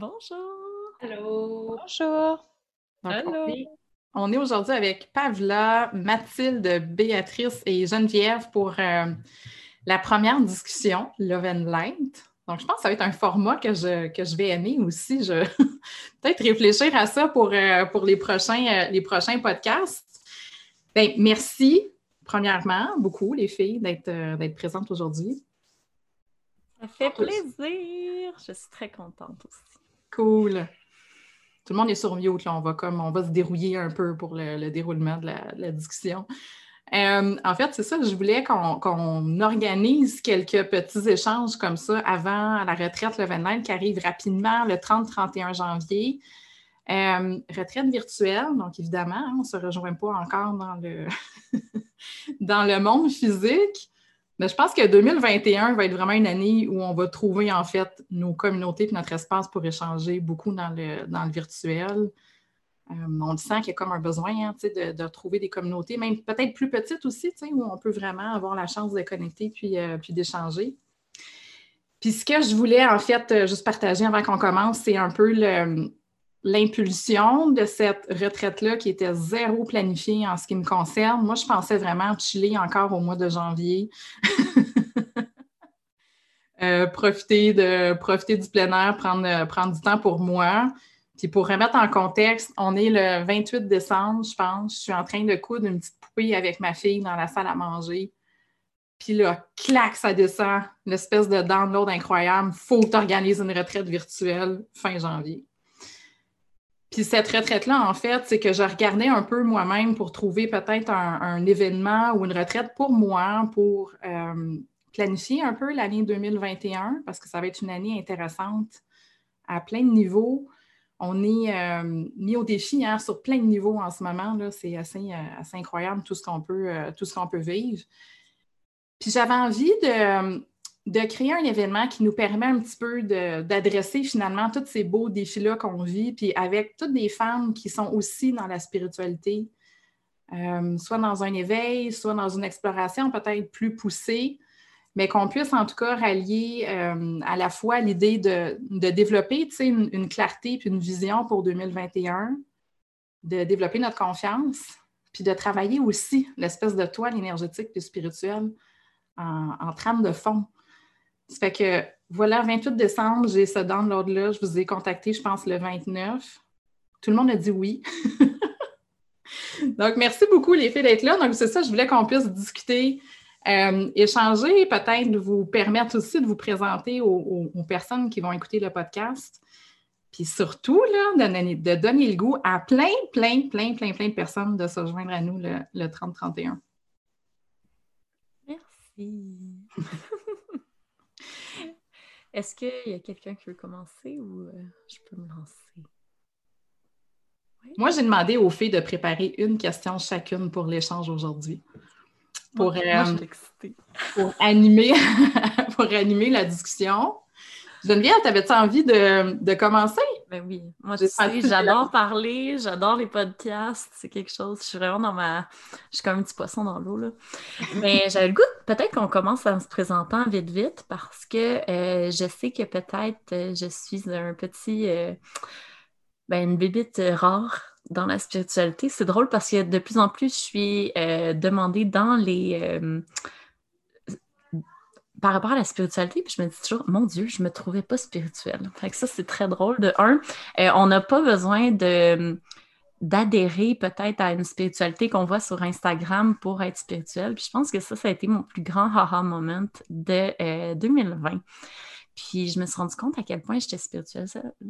Bonjour! Allô! Bonjour! Allô? On est, aujourd'hui avec Pavla, Mathilde, Béatrice et Geneviève pour euh, la première discussion Love and Light. Donc, je pense que ça va être un format que je, que je vais aimer aussi. Je peut-être réfléchir à ça pour, euh, pour les, prochains, euh, les prochains podcasts. Bien, merci, premièrement, beaucoup, les filles, d'être présentes aujourd'hui. Ça fait plaisir. Je suis très contente aussi. Cool. Tout le monde est sur mute, là. On va comme on va se dérouiller un peu pour le, déroulement de la, discussion. Euh, en fait, c'est ça, je voulais qu'on organise quelques petits échanges comme ça avant la retraite le 29 qui arrive rapidement le 30-31 janvier. Euh, retraite virtuelle, donc évidemment, hein, on ne se rejoint pas encore dans le, dans le monde physique, mais je pense que 2021 va être vraiment une année où on va trouver en fait nos communautés et notre espace pour échanger beaucoup dans le, virtuel. Euh, on le sent qu'il y a comme un besoin hein, de, de, trouver des communautés, même peut-être plus petites aussi, où on peut vraiment avoir la chance de connecter puis, euh, puis d'échanger. Puis ce que je voulais en fait euh, juste partager avant qu'on commence, c'est un peu le, l'impulsion de cette retraite-là qui était zéro planifiée en ce qui me concerne. Moi, je pensais vraiment chiller encore au mois de janvier. Euh, profiter, de, profiter du plein air, prendre, prendre du temps pour moi. Puis pour remettre en contexte, on est le 28 décembre, je pense. Je suis en train de coudre une petite poupée avec ma fille dans la salle à manger. Puis là, clac, ça descend. L'espèce de download incroyable. Faut que tu organises une retraite virtuelle fin janvier. Puis cette retraite-là, en fait, c'est que je regardais un peu moi-même pour trouver peut-être un, événement ou une retraite pour moi, pour euh, planifier un peu l'année 2021, parce que ça va être une année intéressante à plein de niveaux. On est euh, mis au défi hein, sur plein de niveaux en ce moment. C'est assez, euh, assez, incroyable tout ce qu'on peut, tout ce qu'on peut vivre. Puis j'avais envie de, de créer un événement qui nous permet un petit peu d'adresser finalement tous ces beaux défis-là qu'on vit, puis avec toutes des femmes qui sont aussi dans la spiritualité, euh, soit dans un éveil, soit dans une exploration peut-être plus poussée, mais qu'on puisse en tout cas rallier euh, à la fois l'idée de, développer une, une, clarté puis une vision pour 2021, de développer notre confiance, puis de travailler aussi l'espèce de toile énergétique et spirituelle en trame de fond. Ça fait que voilà, 28 décembre, j'ai ce download-là. Je vous ai contacté, je pense, le 29. Tout le monde a dit oui. Donc, merci beaucoup, les filles, d'être là. Donc, c'est ça, je voulais qu'on puisse discuter, euh, échanger, peut-être vous permettre aussi de vous présenter aux, personnes qui vont écouter le podcast. Puis surtout, là, de, donner le goût à plein, plein, plein, plein, plein de personnes de se joindre à nous le, le 30-31. Merci. Est-ce qu'il y a quelqu'un qui veut commencer ou euh, je peux me lancer? Moi, j'ai demandé aux filles de préparer une question chacune pour l'échange aujourd'hui. Pour, euh, pour, animer, pour animer la discussion. Geneviève, t'avais-tu envie de, commencer? Ben oui. Moi, je sais, j'adore parler, j'adore les podcasts. C'est quelque chose. Je suis vraiment dans ma. Je suis comme un petit poisson dans l'eau, là. Mais j'avais le goût, peut-être qu'on commence en se présentant vite, vite, parce que euh, je sais que peut-être euh, je suis un petit. Euh, ben, une bébite rare dans la spiritualité. C'est drôle parce que de plus en plus, je suis demandée dans les. Euh, par rapport à la spiritualité, puis je me dis toujours, mon Dieu, je me trouvais pas spirituelle. Fait que ça, c'est très drôle. De un, euh, on n'a pas besoin de d'adhérer peut-être à une spiritualité qu'on voit sur Instagram pour être spirituel. Puis je pense que ça, ça a été mon plus grand haha moment de 2020. Puis je me suis rendu compte à quel point j'étais spirituelle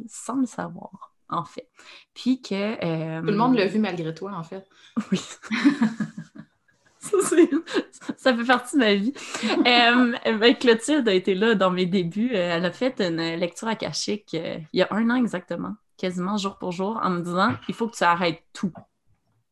sans le savoir en fait. Puis que. Euh, Tout le monde l'a vu malgré toi, en fait. Oui. ça, fait partie de ma vie. euh, ben, Clotilde a été là dans mes débuts. Euh, elle a fait une lecture akashique euh, il y a un an exactement, quasiment jour pour jour, en me disant il faut que tu arrêtes tout.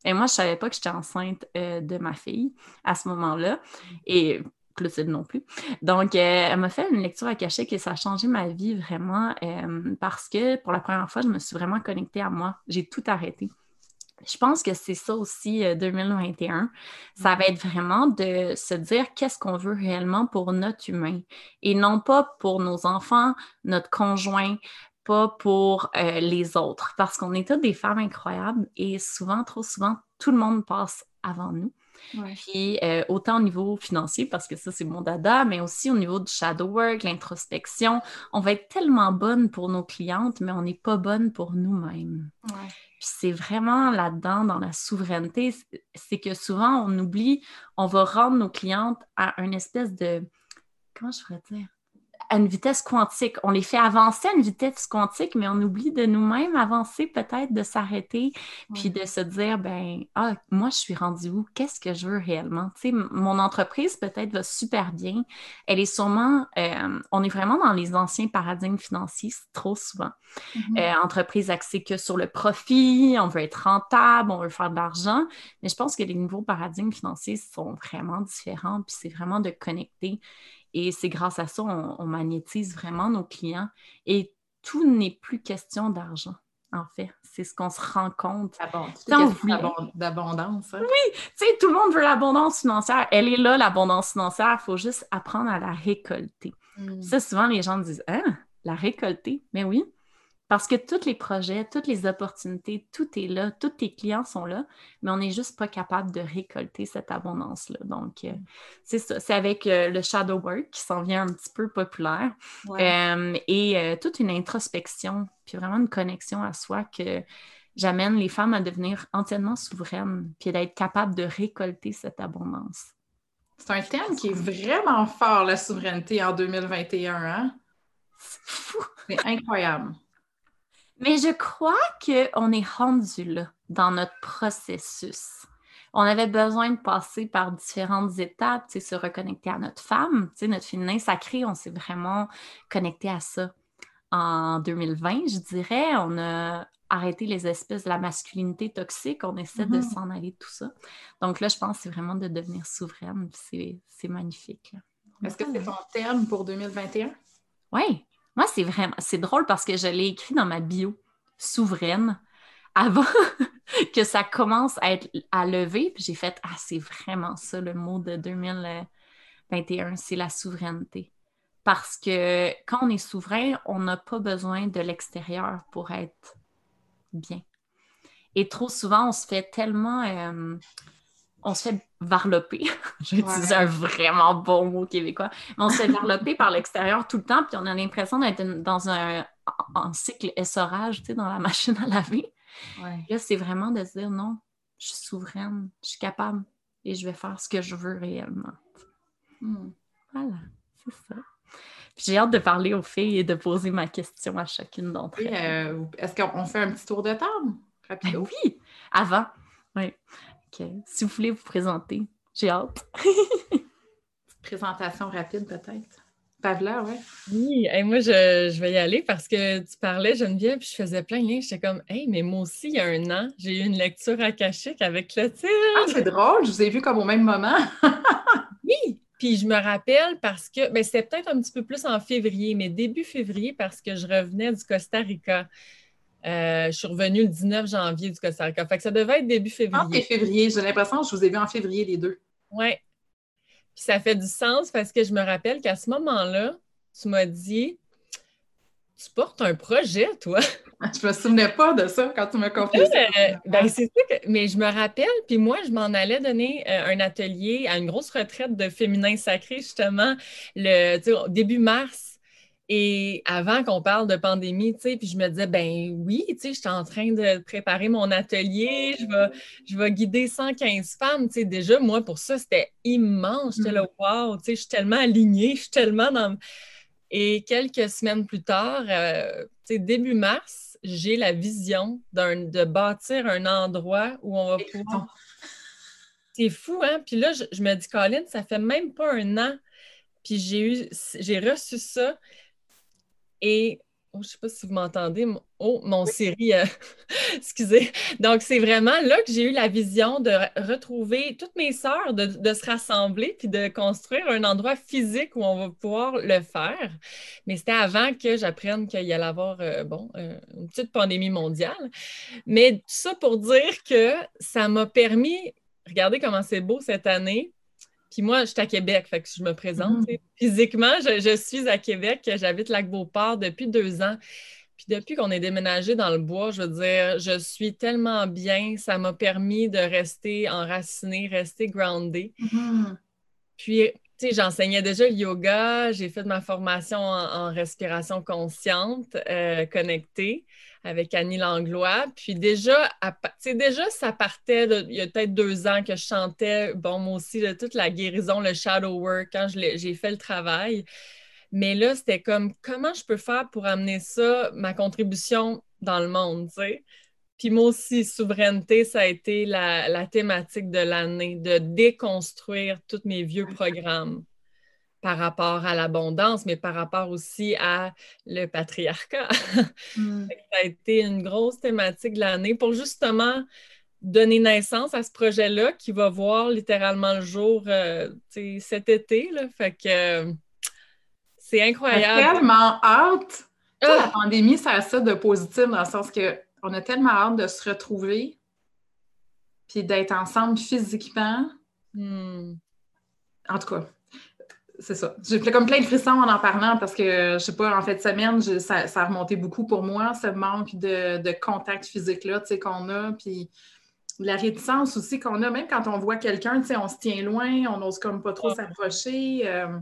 Et moi, je savais pas que j'étais enceinte de ma fille à ce moment-là. Et Clotilde non plus. Donc, euh, elle m'a fait une lecture à cachet et ça a changé ma vie vraiment euh, parce que pour la première fois, je me suis vraiment connectée à moi. J'ai tout arrêté. Je pense que c'est ça aussi 2021. Euh, ça va être vraiment de se dire qu'est-ce qu'on veut réellement pour notre humain et non pas pour nos enfants, notre conjoint, pas pour les autres. Parce qu'on est toutes des femmes incroyables et souvent, trop souvent, tout le monde passe avant nous. Puis euh, autant au niveau financier, parce que ça, c'est mon dada, mais aussi au niveau du shadow work, l'introspection. On va être tellement bonne pour nos clientes, mais on n'est pas bonne pour nous-mêmes. Puis c'est vraiment là-dedans, dans la souveraineté, c'est que souvent, on oublie, on va rendre nos clientes à une espèce de. Comment je pourrais dire? À une vitesse quantique. On les fait avancer à une vitesse quantique, mais on oublie de nous-mêmes avancer, peut-être de s'arrêter, puis de se dire, ben, ah, moi, je suis rendu où? Qu'est-ce que je veux réellement? Tu sais, mon entreprise, peut-être, va super bien. Elle est sûrement, euh, on est vraiment dans les anciens paradigmes financiers, trop souvent. Mm-hmm. Euh, entreprise axée que sur le profit, on veut être rentable, on veut faire de l'argent, mais je pense que les nouveaux paradigmes financiers sont vraiment différents, puis c'est vraiment de connecter et c'est grâce à ça on, magnétise vraiment nos clients. Et tout n'est plus question d'argent, en fait. C'est ce qu'on se rend compte. d'abondance. Hein? Oui, tu sais, tout le monde veut l'abondance financière. Elle est là, l'abondance financière. Il faut juste apprendre à la récolter. Hmm. Ça, souvent, les gens disent Hein, la récolter? Mais oui, parce que tous les projets, toutes les opportunités, tout est là, tous tes clients sont là, mais on n'est juste pas capable de récolter cette abondance-là. Donc, euh, c'est ça. C'est avec euh, le shadow work qui s'en vient un petit peu populaire euh, et toute une introspection, puis vraiment une connexion à soi que j'amène les femmes à devenir entièrement souveraines, puis d'être capables de récolter cette abondance. C'est un thème qui est vraiment fort, la souveraineté en 2021. Hein? C'est fou! C'est incroyable. Mais je crois qu'on est rendu là dans notre processus. On avait besoin de passer par différentes étapes, se reconnecter à notre femme, notre féminin sacré, on s'est vraiment connecté à ça. En 2020, je dirais, on a arrêté les espèces de la masculinité toxique, on essaie de mm-hmm. s'en aller de tout ça. Donc là, je pense que c'est vraiment de devenir souveraine, c'est magnifique. Est-ce que c'est ton terme pour 2021? Oui, moi, c'est vraiment, c'est drôle parce que je l'ai écrit dans ma bio, souveraine, avant que ça commence à être à lever. Puis j'ai fait, ah, c'est vraiment ça le mot de 2021, c'est la souveraineté. Parce que quand on est souverain, on n'a pas besoin de l'extérieur pour être bien. Et trop souvent, on se fait tellement euh, on se fait varloper. J'ai utilisé un vraiment bon mot québécois. Mais on se fait varloper par l'extérieur tout le temps, puis on a l'impression d'être dans un cycle essorage, tu sais, dans la machine à laver. Là, c'est vraiment de se dire non, je suis souveraine, je suis capable et je vais faire ce que je veux réellement. Hmm. Voilà, c'est ça. J'ai hâte de parler aux filles et de poser ma question à chacune d'entre elles. Euh, est-ce qu'on fait un petit tour de table? Ben oui, avant. Oui si vous voulez vous présenter, j'ai hâte. Présentation rapide peut-être. Pavla, ouais. Oui, et moi je, vais y aller parce que tu parlais Geneviève, puis je faisais plein de liens. J'étais comme, hey, mais moi aussi, il y a un an, j'ai eu une lecture akashique avec Clotilde. Ah, c'est drôle, je vous ai vu comme au même moment. oui, puis je me rappelle parce que, ben, c'était peut-être un petit peu plus en février, mais début février parce que je revenais du Costa Rica. Euh, je suis revenue le 19 janvier du Costa Rica. Fait que ça devait être début février. Ah, février. J'ai l'impression que je vous ai vu en février les deux. Oui. Puis ça fait du sens parce que je me rappelle qu'à ce moment-là, tu m'as dit Tu portes un projet, toi. Je me souvenais pas de ça quand tu m'as confié. Euh, ben, c'est ça que... Mais je me rappelle, puis moi, je m'en allais donner euh, un atelier à une grosse retraite de féminin sacré, justement, le début mars. Et avant qu'on parle de pandémie, tu sais, puis je me disais, ben oui, tu sais, je suis en train de préparer mon atelier, je vais, je vais guider 115 femmes, tu sais, déjà, moi, pour ça, c'était immense. J'étais là, mm. wow, tu sais, je suis tellement alignée, je suis tellement dans... Et quelques semaines plus tard, euh, tu sais, début mars, j'ai la vision de bâtir un endroit où on va pouvoir... C'est fou, hein? Puis là, je, je me dis, Colin, ça fait même pas un an, puis j'ai eu, j'ai reçu ça, et oh, je ne sais pas si vous m'entendez. Oh, mon série, euh, excusez. Donc, c'est vraiment là que j'ai eu la vision de retrouver toutes mes sœurs, de, se rassembler, puis de construire un endroit physique où on va pouvoir le faire. Mais c'était avant que j'apprenne qu'il y allait avoir, euh, bon, euh, une petite pandémie mondiale. Mais tout ça pour dire que ça m'a permis, regardez comment c'est beau cette année, puis moi, je suis à Québec, fait que je me présente. Mm. Physiquement, je, suis à Québec, j'habite Lac-Beauport depuis deux ans. Puis depuis qu'on est déménagé dans le bois, je veux dire, je suis tellement bien, ça m'a permis de rester enracinée, rester groundée. Mm-hmm. Puis, tu sais, j'enseignais déjà le yoga, j'ai fait ma formation en, respiration consciente, euh, connectée avec Annie Langlois. Puis déjà, déjà, ça partait il y a peut-être deux ans que je chantais, bon, moi aussi, de toute la guérison, le shadow work, quand j'ai fait le travail. Mais là, c'était comme comment je peux faire pour amener ça, ma contribution dans le monde, tu sais? Puis moi aussi, souveraineté, ça a été la, la thématique de l'année, de déconstruire tous mes vieux programmes par rapport à l'abondance, mais par rapport aussi à le patriarcat. Hmm. ça a été une grosse thématique de l'année pour justement donner naissance à ce projet-là qui va voir littéralement le jour euh, cet été. Là. Fait que euh, c'est incroyable. Tellement hâte. La ah! pandémie, ça a ça de positif dans le sens qu'on a tellement hâte de se retrouver puis d'être ensemble physiquement. Hmm. En tout cas, c'est ça. J'ai comme plein de frissons en en parlant parce que, je sais pas, en fait, de semaine, ça, a remonté beaucoup pour moi, ce manque de, contact physique-là, tu sais, qu'on a. Puis la réticence aussi qu'on a, même quand on voit quelqu'un, tu sais, on se tient loin, on n'ose comme pas trop s'approcher. Euh,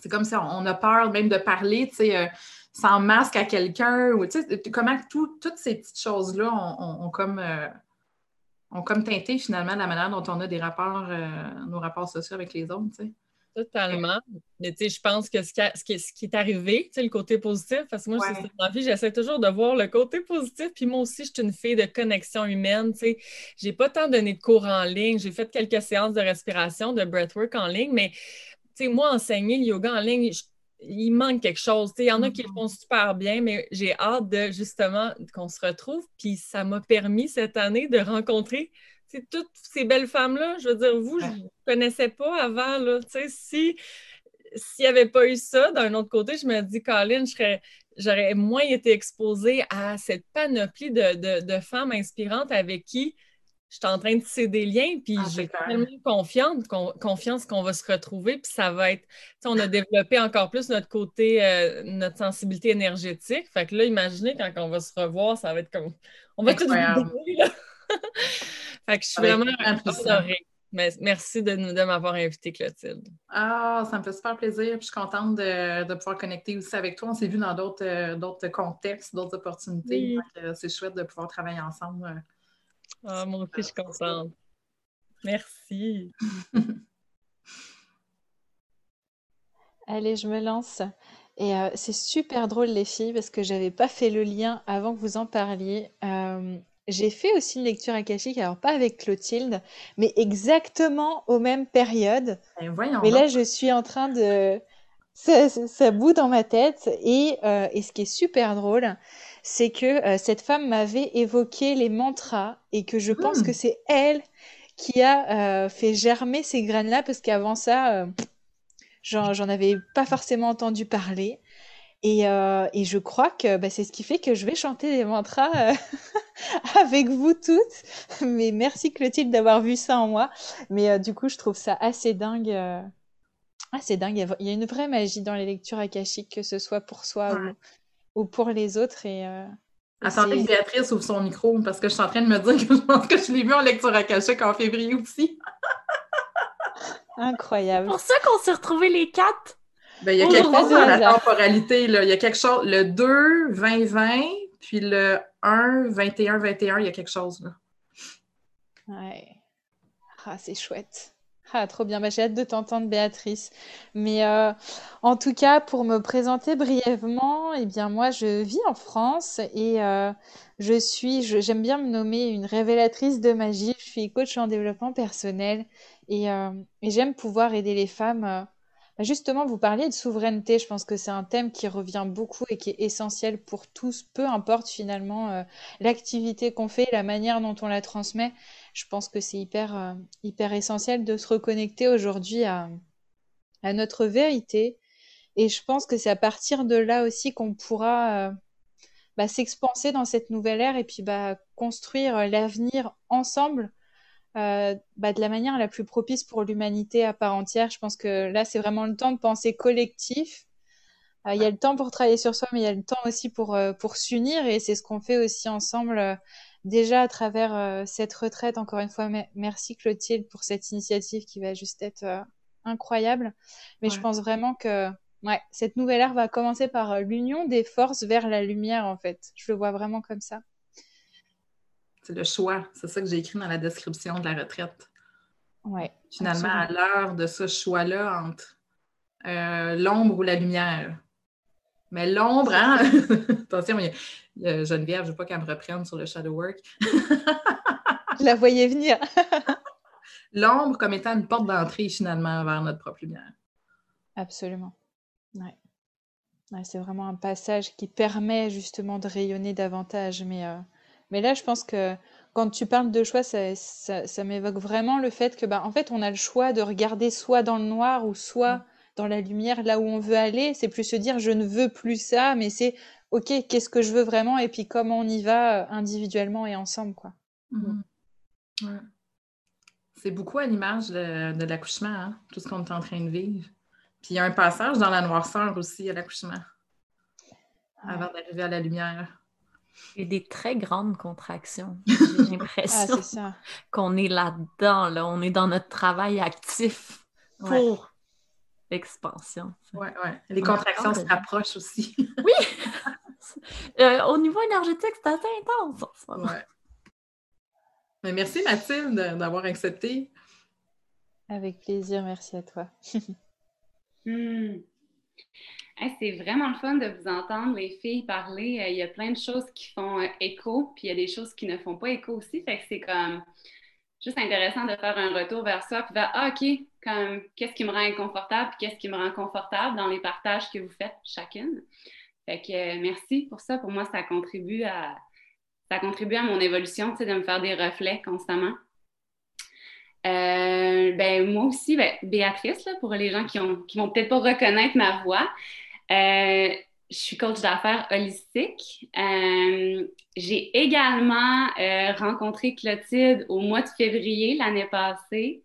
c'est comme si on, a peur même de parler, tu sais, euh, sans masque à quelqu'un. Ou, tu sais, comment toutes ces petites choses-là ont, comme... Euh, ont comme teinté finalement la manière dont on a des rapports, nos rapports sociaux avec les autres. Tu sais. Totalement. Mais tu sais, je pense que ce qui, ce qui, est arrivé, tu sais, le côté positif, parce que moi, c'est dans la vie, j'essaie toujours de voir le côté positif. Puis moi aussi, je suis une fille de connexion humaine. Tu sais, j'ai pas tant donné de cours en ligne. J'ai fait quelques séances de respiration, de breathwork en ligne, mais tu sais, moi, enseigner le yoga en ligne, il manque quelque chose. Il y en a qui le mm-hmm. font super bien, mais j'ai hâte de justement qu'on se retrouve. Puis ça m'a permis cette année de rencontrer toutes ces belles femmes-là, je veux dire, vous, je ne vous connaissais pas avant, là, si s'il n'y avait pas eu ça, d'un autre côté, je me dis, Colin, j'aurais moins été exposée à cette panoplie de, femmes inspirantes avec qui je suis en train de tisser des liens, puis ah, j'ai tellement confiance, qu'on va se retrouver, puis ça va être, on a développé encore plus notre côté, euh, notre sensibilité énergétique. Fait que là, imaginez quand on va se revoir, ça va être comme, on va tout là. Fait que je suis vraiment honorée. Merci de, de m'avoir invité, Clotilde. Ah, ça me fait super plaisir. Puis je suis contente de, pouvoir connecter aussi avec toi. On s'est vu dans d'autres euh, contextes, d'autres opportunités. C'est chouette de pouvoir travailler ensemble. Ah, moi aussi, je suis contente. Merci. Allez, je me lance. Et euh, c'est super drôle, les filles, parce que j'avais pas fait le lien avant que vous en parliez. Euh, j'ai fait aussi une lecture akashique, alors pas avec Clotilde, mais exactement aux mêmes périodes. Eh, mais là, je suis en train de... Ça, ça, bout dans ma tête. Et, euh, et, ce qui est super drôle, c'est que euh, cette femme m'avait évoqué les mantras et que je pense que hmm. c'est elle qui a euh, fait germer ces graines-là, parce qu'avant ça, j'en avais pas forcément entendu parler. Euh, et, je crois que bah, c'est ce qui fait que je vais chanter des mantras euh, avec vous toutes. Mais merci Clotilde d'avoir vu ça en moi. Mais euh, du coup, je trouve ça assez dingue. Assez dingue. Il y a une vraie magie dans les lectures akashiques, que ce soit pour soi ou, pour les autres. Et Attendez que Béatrice ouvre son micro parce que je suis en train de me dire que je pense que je l'ai vu en lecture akashique en février aussi. Incroyable. pour ça qu'on s'est retrouvés les quatre. Ben, il y a quelque chose dans la temporalité. Là. Il y a quelque chose. Le 2, 20, 20, puis le 1, 21, 21, il y a quelque chose. Là. Ouais. Ah, c'est chouette. Ah, trop bien. Bah, j'ai hâte de t'entendre, Béatrice. Mais euh, en tout cas, pour me présenter brièvement, eh bien, moi, je vis en France et euh, je suis, j'aime bien me nommer une révélatrice de magie. Je suis coach en développement personnel et, euh, et j'aime pouvoir aider les femmes. Bah, justement, vous parliez de souveraineté. Je pense que c'est un thème qui revient beaucoup et qui est essentiel pour tous, peu importe finalement l'activité qu'on fait, la manière dont on la transmet je pense que c'est hyper, euh, hyper essentiel de se reconnecter aujourd'hui à, à, notre vérité. Et je pense que c'est à partir de là aussi qu'on pourra euh, bah, s'expanser dans cette nouvelle ère et puis bah, construire l'avenir ensemble euh, bah, de la manière la plus propice pour l'humanité à part entière. Je pense que là, c'est vraiment le temps de penser collectif. Il y a le temps pour travailler sur soi, mais il y a le temps aussi pour, pour s'unir et c'est ce qu'on fait aussi ensemble déjà à travers euh, cette retraite, encore une fois, merci Clotilde pour cette initiative qui va juste être euh, incroyable. Mais je pense vraiment que ouais, cette nouvelle ère va commencer par euh, l'union des forces vers la lumière, en fait. Je le vois vraiment comme ça. C'est le choix. C'est ça que j'ai écrit dans la description de la retraite. Ouais, Finalement, à l'heure de ce choix-là entre l'ombre ou la lumière. Mais l'ombre, hein? Attention, il Geneviève, je ne veux pas qu'elle me reprenne sur le shadow work. je la voyais venir. l'ombre comme étant une porte d'entrée finalement vers notre propre lumière. Absolument. Ouais. c'est vraiment un passage qui permet justement de rayonner davantage. Mais, euh, mais là, je pense que quand tu parles de choix, ça, ça, m'évoque vraiment le fait que, bah, en fait, on a le choix de regarder soit dans le noir ou soit mm dans la lumière, là où on veut aller. C'est plus se dire je ne veux plus ça, mais c'est ok, qu'est-ce que je veux vraiment? Et puis comment on y va euh, individuellement et ensemble. quoi. Mhm. C'est beaucoup à l'image de, l'accouchement, hein, tout ce qu'on est en train de vivre. Puis il y a un passage dans la noirceur aussi à l'accouchement, avant d'arriver à la lumière. Et des très grandes contractions. J'ai l'impression ah, qu'on est là-dedans, là. on est dans notre travail actif pour expansion. Oui, oui. Les contractions se rapprochent aussi. oui! Euh, au niveau énergétique, c'est assez intense. Ouais. Mais merci Mathilde d'avoir accepté. Avec plaisir, merci à toi. C'est vraiment le fun de vous entendre, les filles, parler. Euh, il y a plein de choses qui font euh, écho, puis il y a des choses qui ne font pas écho aussi. Fait que c'est comme juste intéressant de faire un retour vers soi, puis vers ah, OK, comme qu'est-ce qui me rend inconfortable, qu'est-ce qui me rend confortable dans les partages que vous faites chacune. Fait que euh, merci pour ça. Pour moi, ça contribue à ça contribue à mon évolution, de me faire des reflets constamment. Euh, ben, moi aussi, ben, Béatrice, pour les gens qui ont qui vont peut-être pas reconnaître ma voix, euh, je suis coach d'affaires holistique. Euh, j'ai également rencontré Clotilde au mois de février l'année passée.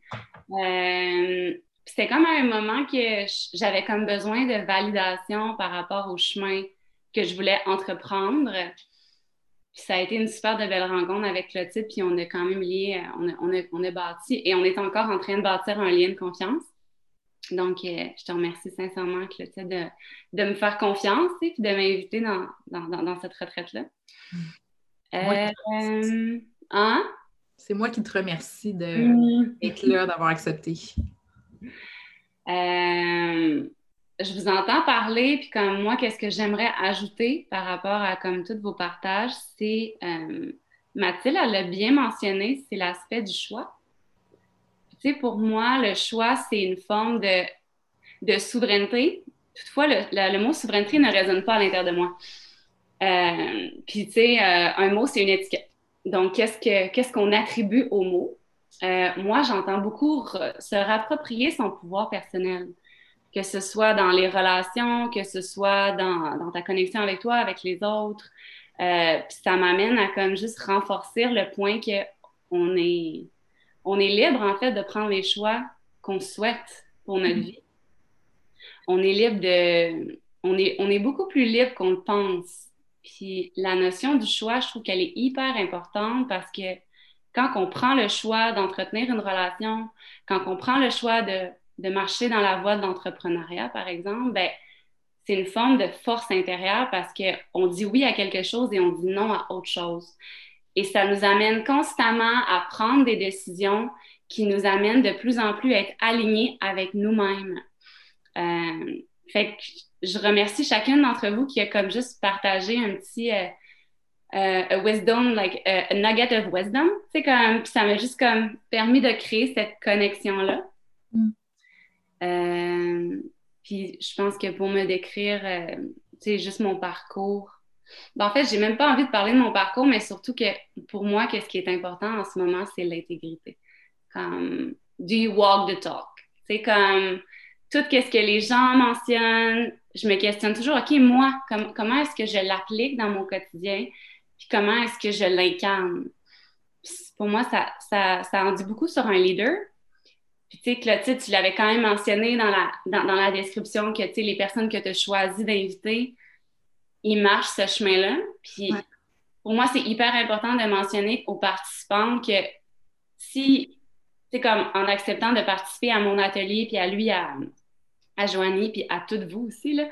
C'était comme un moment que j'avais comme besoin de validation par rapport au chemin que je voulais entreprendre. Ça a été une super de belle rencontre avec Clotilde, puis on a quand même lié, on a, on, a, on a bâti et on est encore en train de bâtir un lien de confiance. Donc, euh, je te remercie sincèrement, Clotilde, de, de me faire confiance et de m'inviter dans, dans, cette retraite-là. Euh, hein? C'est moi qui te remercie d'être mm. là, d'avoir accepté. Euh, je vous entends parler, puis comme moi, qu'est-ce que j'aimerais ajouter par rapport à comme tous vos partages, c'est Mathilde, elle l'a bien mentionné, c'est l'aspect du choix pour moi, le choix, c'est une forme de, souveraineté. Toutefois, le, mot souveraineté ne résonne pas à l'intérieur de moi. Euh, puis, tu sais, euh, un mot, c'est une étiquette. Donc, qu'est-ce qu'on attribue au mot? Euh, moi, j'entends beaucoup se rapproprier son pouvoir personnel, que ce soit dans les relations, que ce soit dans, dans ta connexion avec toi, avec les autres. puis ça m'amène à comme juste renforcer le point qu'on est, on est libre, en fait, de prendre les choix qu'on souhaite pour notre mm-hmm. vie. On est libre de. On est, on est beaucoup plus libre qu'on le pense Puis la notion du choix, je trouve qu'elle est hyper importante parce que quand on prend le choix d'entretenir une relation, quand on prend le choix de, de marcher dans la voie de l'entrepreneuriat, par exemple, ben, c'est une forme de force intérieure parce qu'on dit oui à quelque chose et on dit non à autre chose. Et ça nous amène constamment à prendre des décisions qui nous amènent de plus en plus à être alignés avec nous-mêmes. Euh, fait que je remercie chacune d'entre vous qui a comme juste partagé un petit euh, euh wisdom, like a nugget of wisdom. C'est comme, ça m'a juste comme permis de créer cette connexion-là. Mm. Euh, puis je pense que pour me décrire, c'est juste mon parcours. Ben, en fait, j'ai même pas envie de parler de mon parcours, mais surtout que pour moi, qu'est-ce qui est important en ce moment, c'est l'intégrité. Comme, do you walk the talk? C'est comme, tout ce que les gens mentionnent, je me questionne toujours, OK, moi, comment est-ce que je l'applique dans mon quotidien? Puis comment est-ce que je l'incarne? Pour moi, ça, ça, ça, en dit beaucoup sur un leader. Puis tu sais, Clotilde, tu l'avais quand même mentionné dans la, dans, la description que, tu sais, les personnes que tu as choisi d'inviter, ils marchent ce chemin-là. Puis pour moi, c'est hyper important de mentionner aux participants que si, c'est comme en acceptant de participer à mon atelier, puis à lui, à, à Joanie, puis à toutes vous aussi, là,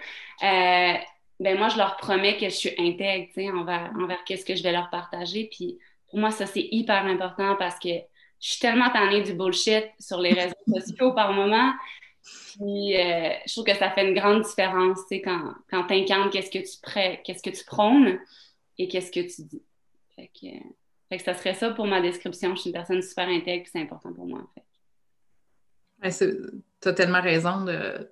euh, ben moi, je leur promets que je suis intègre, tu sais, envers, envers qu'est-ce que je vais leur partager. Puis pour moi, ça, c'est hyper important parce que je suis tellement tannée du bullshit sur les réseaux sociaux par moment. Puis euh, je trouve que ça fait une grande différence, tu sais, quand, quand tu incarnes qu'est-ce que tu qu'est-ce que tu prônes et qu'est-ce que tu dis. Fait que, fait que ça serait ça pour ma description. Je suis une personne super intègre, c'est important pour moi, en fait tu as tellement raison de,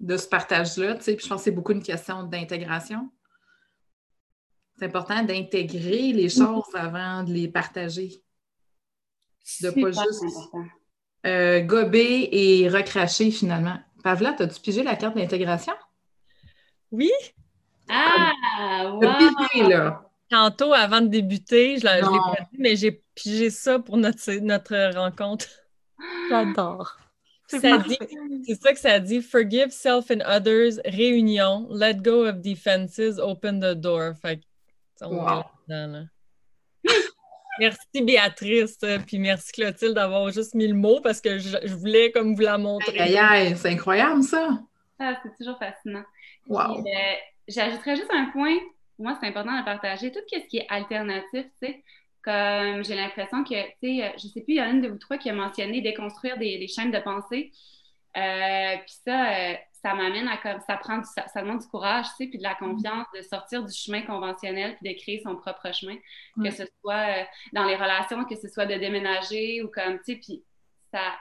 de ce partage-là. Tu sais, je pense que c'est beaucoup une question d'intégration. C'est important d'intégrer les mm-hmm. choses avant de les partager. De pas juste euh, gober et recracher finalement. Pavla, as-tu pigé la carte d'intégration? Oui. Ah, wow. là. Tantôt, avant de débuter, je l'ai pas dit, mais j'ai pigé ça pour notre, notre rencontre. J'adore. C'est ça que ça dit. Forgive self and others, réunion, let go of defenses, open the door. Fait Merci Béatrice, puis merci Clotilde d'avoir juste mis le mot parce que je, voulais comme vous la montrer. c'est incroyable ça! Ah, c'est toujours fascinant. Wow. Euh, j'ajouterais juste un point, pour moi c'est important de partager, tout ce qui est alternatif, tu sais. Comme j'ai l'impression que, tu sais, euh, je sais plus, il y a une de vous trois qui a mentionné déconstruire des, chaînes de pensée. Euh, puis ça, euh, ça m'amène à comme ça prend ça, demande du courage, tu sais, puis de la mm-hmm. confiance, de sortir du chemin conventionnel puis de créer son propre chemin, que ce soit dans les relations, que ce soit de déménager ou comme, tu sais, puis ça,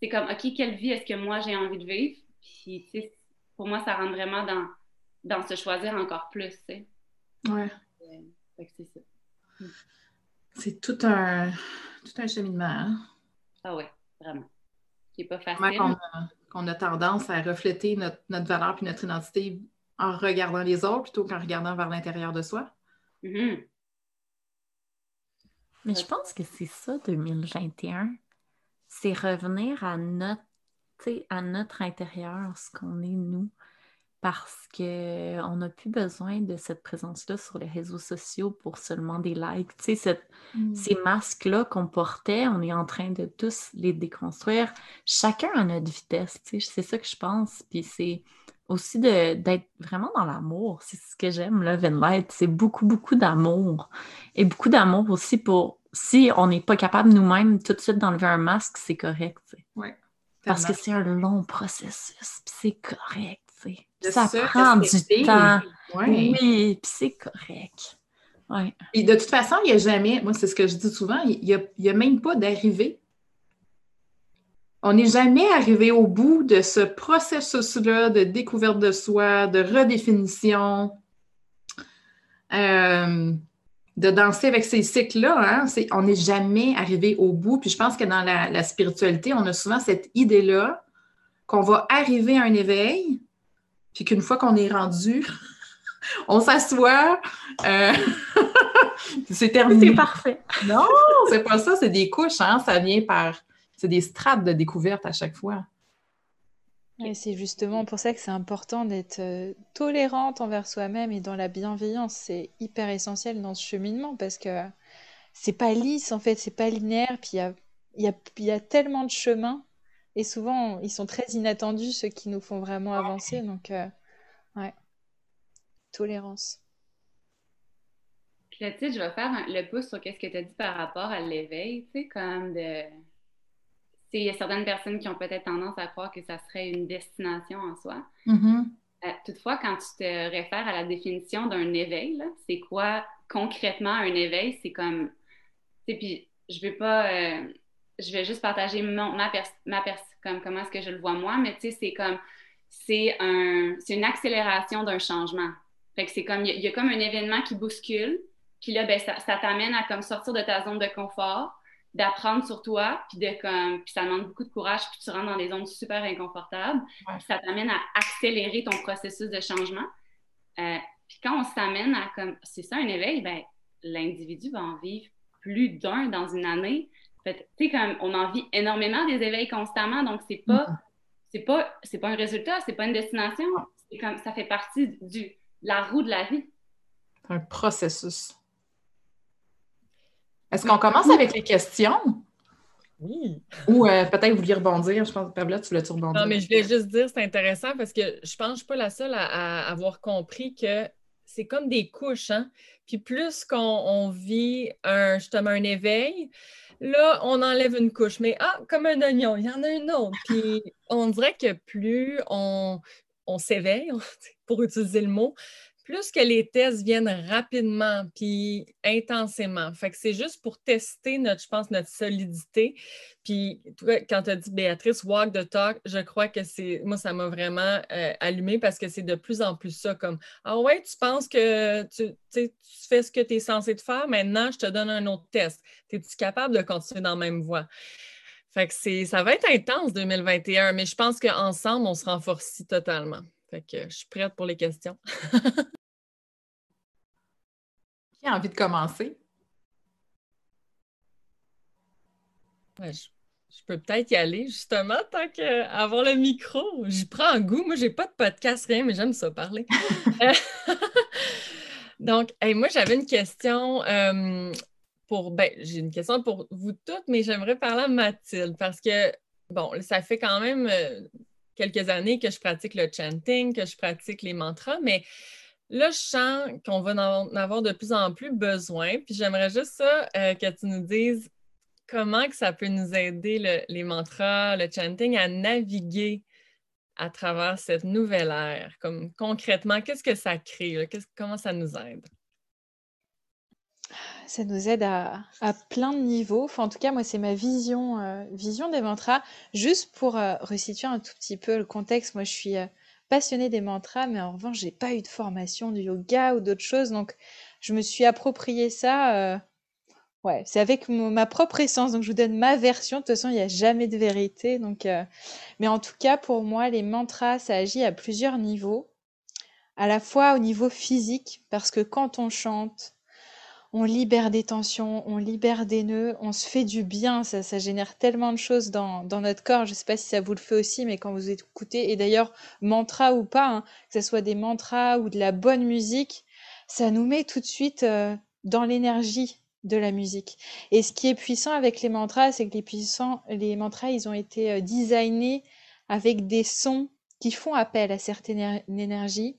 c'est comme, OK, quelle vie est-ce que moi j'ai envie de vivre? Puis, tu sais, pour moi, ça rentre vraiment dans, dans se choisir encore plus, tu sais. Ouais. c'est ça. Mm. C'est tout un, tout un cheminement. Hein? Ah oui, vraiment. Qui n'est pas facile. Qu'on a, tendance à refléter notre, valeur et notre identité en regardant les autres plutôt qu'en regardant vers l'intérieur de soi. Mm-hmm. Mais je pense que c'est ça, 2021. C'est revenir à notre, à notre intérieur, ce qu'on est nous parce qu'on n'a plus besoin de cette présence-là sur les réseaux sociaux pour seulement des likes. Tu sais, mmh. ces masques-là qu'on portait, on est en train de tous les déconstruire, chacun à notre vitesse. Tu sais, c'est ça que je pense. Puis c'est aussi d'être vraiment dans l'amour. C'est ce que j'aime, Love and Light. C'est beaucoup, beaucoup d'amour. Et beaucoup d'amour aussi pour si on n'est pas capable nous-mêmes tout de suite d'enlever un masque, c'est correct. Oui. Parce que c'est un long processus, c'est correct ça prend du temps. Oui, puis c'est correct. Et de toute façon, il n'y a jamais, moi c'est ce que je dis souvent, il n'y a, même pas d'arrivée. On n'est jamais arrivé au bout de ce processus-là de découverte de soi, de redéfinition, euh, de danser avec ces cycles-là. Hein. on n'est jamais arrivé au bout. Puis je pense que dans la, la spiritualité, on a souvent cette idée-là qu'on va arriver à un éveil, puis qu'une fois qu'on est rendu, on s'assoit, euh, c'est terminé. C'est parfait. Non, c'est pas ça, c'est des couches, hein? ça vient par. C'est des strates de découverte à chaque fois. Et c'est justement pour ça que c'est important d'être euh, tolérante envers soi-même et dans la bienveillance. C'est hyper essentiel dans ce cheminement parce que c'est pas lisse en fait, c'est pas linéaire. Puis il y a, y, a, y a tellement de chemins et souvent ils sont très inattendus ceux qui nous font vraiment avancer. Donc, euh, ouais, tolérance. Clotilde, je vais faire le pouce sur ce que tu as dit par rapport à l'éveil, tu sais, comme de il y a certaines personnes qui ont peut-être tendance à croire que ça serait une destination en soi. Mm-hmm. Euh, toutefois, quand tu te réfères à la définition d'un éveil, c'est quoi concrètement un éveil? C'est comme, tu sais, puis je vais pas, euh, je vais juste partager mon, ma, ma comme comment est-ce que je le vois moi, mais tu sais, c'est comme, c'est un, c'est une accélération d'un changement. Fait que c'est comme, il y, a comme un événement qui bouscule, puis là, ben, ça, ça t'amène à comme sortir de ta zone de confort, d'apprendre sur toi, puis de comme, puis ça demande beaucoup de courage, puis tu rentres dans des zones super inconfortables, puis ça t'amène à accélérer ton processus de changement. Euh, puis quand on s'amène à comme, c'est ça un éveil, ben l'individu va en vivre plus d'un dans une année. Tu sais, comme on en vit énormément des éveils constamment, donc c'est pas, mm-hmm. c'est pas, c'est pas un résultat, c'est pas une destination, c'est comme, ça fait partie du, la roue de la vie. Un processus. Est-ce qu'on commence avec les questions? Oui. Ou euh, peut-être vous vouliez rebondir. Je pense que Pabla, tu voulais tu rebondir? Non, mais je voulais juste dire, c'est intéressant parce que je pense que je ne suis pas la seule à, avoir compris que c'est comme des couches. Hein? Puis plus qu'on vit un, justement un éveil, là, on enlève une couche. Mais ah, comme un oignon, il y en a une autre. Puis on dirait que plus on, on s'éveille, pour utiliser le mot, plus que les tests viennent rapidement puis intensément. Fait que c'est juste pour tester notre, je pense, notre solidité. Puis quand tu as dit Béatrice, walk the talk, je crois que c'est, moi, ça m'a vraiment euh, allumé parce que c'est de plus en plus ça, comme Ah ouais, tu penses que tu, tu fais ce que tu es censé te faire, maintenant je te donne un autre test. Es-tu capable de continuer dans la même voie? Fait que c'est, ça va être intense 2021, mais je pense qu'ensemble, on se renforce totalement. Fait que je suis prête pour les questions. Qui a envie de commencer? je, peux peut-être y aller, justement, tant qu'avoir le micro. J'y prends un goût. Moi, j'ai pas de podcast, rien, mais j'aime ça parler. Donc, moi, j'avais une question euh, pour. Ben, j'ai une question pour vous toutes, mais j'aimerais parler à Mathilde parce que, bon, ça fait quand même. Euh, quelques années que je pratique le chanting, que je pratique les mantras, mais là, je sens qu'on va en avoir de plus en plus besoin. Puis j'aimerais juste ça euh, que tu nous dises comment ça peut nous aider, les mantras, le chanting, à naviguer à travers cette nouvelle ère. Comme concrètement, qu'est-ce que ça crée? comment ça nous aide? Ça nous aide à, plein de niveaux. En tout cas, moi, c'est ma vision, euh, vision des mantras. Juste pour euh, resituer un tout petit peu le contexte, moi, je suis passionnée des mantras, mais en revanche, j'ai pas eu de formation de yoga ou d'autres choses. Donc, je me suis approprié ça. ouais, c'est avec ma propre essence. Donc, je vous donne ma version. De toute façon, il n'y a jamais de vérité. Donc, mais en tout cas, pour moi, les mantras, ça agit à plusieurs niveaux. À la fois au niveau physique, parce que quand on chante, on libère des tensions, on libère des nœuds, on se fait du bien, ça, ça génère tellement de choses dans, notre corps. Je ne sais pas si ça vous le fait aussi, mais quand vous écoutez, et d'ailleurs, mantra ou pas, hein, que ce soit des mantras ou de la bonne musique, ça nous met tout de suite euh, dans l'énergie de la musique. Et ce qui est puissant avec les mantras, c'est que les, puissants, les mantras, ils ont été euh, designés avec des sons qui font appel à certaines énergies,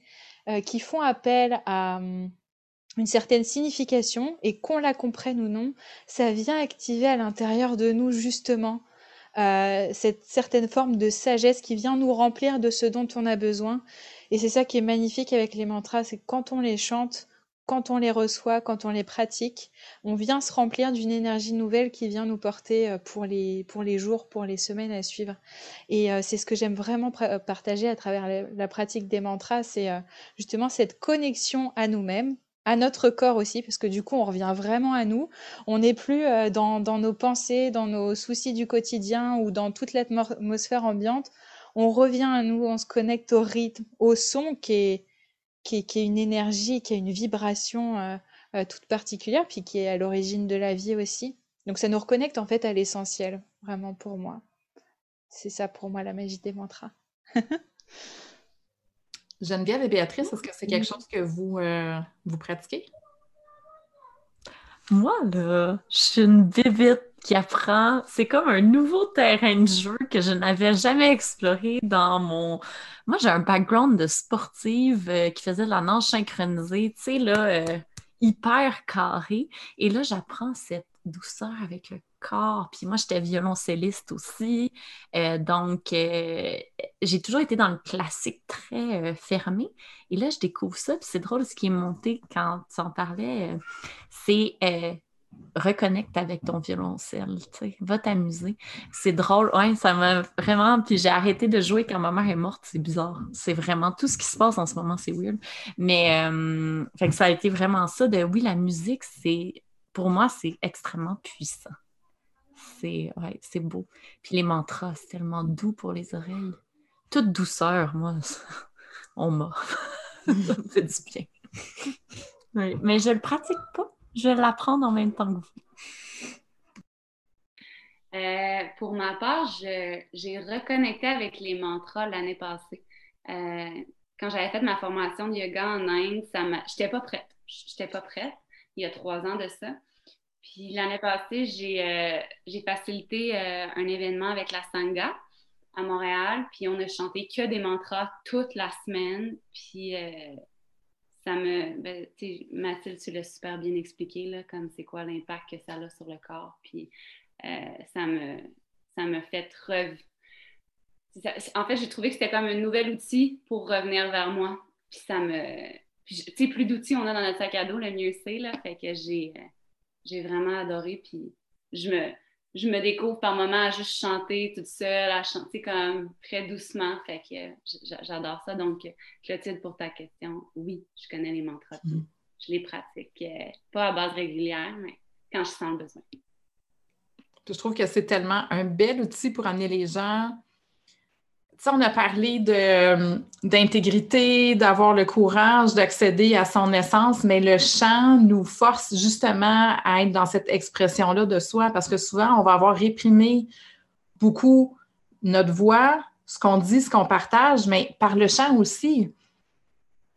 euh, qui font appel à... Hum, une certaine signification et qu'on la comprenne ou non, ça vient activer à l'intérieur de nous justement euh, cette certaine forme de sagesse qui vient nous remplir de ce dont on a besoin. Et c'est ça qui est magnifique avec les mantras, c'est quand on les chante, quand on les reçoit, quand on les pratique, on vient se remplir d'une énergie nouvelle qui vient nous porter euh, pour les, pour les jours, pour les semaines à suivre. Et euh, c'est ce que j'aime vraiment partager à travers la pratique des mantras, c'est justement cette connexion à nous-mêmes, à notre corps aussi, parce que du coup, on revient vraiment à nous. On n'est plus euh, dans, nos pensées, dans nos soucis du quotidien ou dans toute l'atmosphère ambiante. On revient à nous, on se connecte au rythme, au son qui est, qui est, une énergie, qui a une vibration euh, euh, toute particulière, puis qui est à l'origine de la vie aussi. Donc ça nous reconnecte en fait à l'essentiel, vraiment pour moi. C'est ça pour moi la magie des mantras. Geneviève et Béatrice, est-ce que c'est quelque chose que vous, euh, vous pratiquez? Moi, là, je suis une bébite qui apprend. C'est comme un nouveau terrain de jeu que je n'avais jamais exploré dans mon. Moi, j'ai un background de sportive euh, qui faisait de la nage synchronisée, tu sais, là, euh, hyper carré. Et là, j'apprends cette douceur avec le corps. Puis moi, j'étais violoncelliste aussi. Euh, donc, euh, j'ai toujours été dans le classique très euh, fermé. Et là, je découvre ça. Puis c'est drôle, ce qui est monté quand tu en parlais, c'est reconnecte avec ton violoncelle, va t'amuser. C'est drôle, ouais, ça m'a vraiment... Puis j'ai arrêté de jouer quand ma mère est morte, c'est bizarre. C'est vraiment tout ce qui se passe en ce moment, c'est weird. Mais, fait que ça a été vraiment ça de, oui, la musique, c'est, pour moi, c'est extrêmement puissant c'est ouais, beau. Puis les mantras, c'est tellement doux pour les oreilles. Toute douceur, moi, on m'a. ça me fait du bien. mais je le pratique pas. Je vais l'apprendre en même temps que vous. Euh, pour ma part, j'ai reconnecté avec les mantras l'année passée. Euh, quand j'avais fait ma formation de yoga en Inde, ça j'étais pas prête. J'étais pas prête. Il y a trois ans de ça. Puis l'année passée, j'ai euh, facilité euh, un événement avec la Sangha à Montréal. Puis on a chanté que des mantras toute la semaine. Puis euh, ça me. Ben, Mathilde, tu l'as super bien expliqué, là, comme c'est quoi l'impact que ça a sur le corps. Puis ça me ça me fait revivre. En fait, j'ai trouvé que c'était comme un nouvel outil pour revenir vers moi. Puis ça me. tu sais, plus d'outils on a dans notre sac à dos, le mieux c'est, là. Fait que j'ai j'ai vraiment adoré. Puis je me, je me découvre par moments à juste chanter toute seule, à chanter comme très doucement. Fait que j'adore ça. Donc, Clotilde, pour ta question, oui, je connais les mantras. Mm. Je les pratique. Euh, pas à base régulière, mais quand je sens le besoin. Je trouve que c'est tellement un bel outil pour amener les gens on a parlé d'intégrité, d'avoir le courage d'accéder à son essence, mais le chant nous force justement à être dans cette expression-là de soi parce que souvent, on va avoir réprimé beaucoup notre voix, ce qu'on dit, ce qu'on partage, mais par le chant aussi.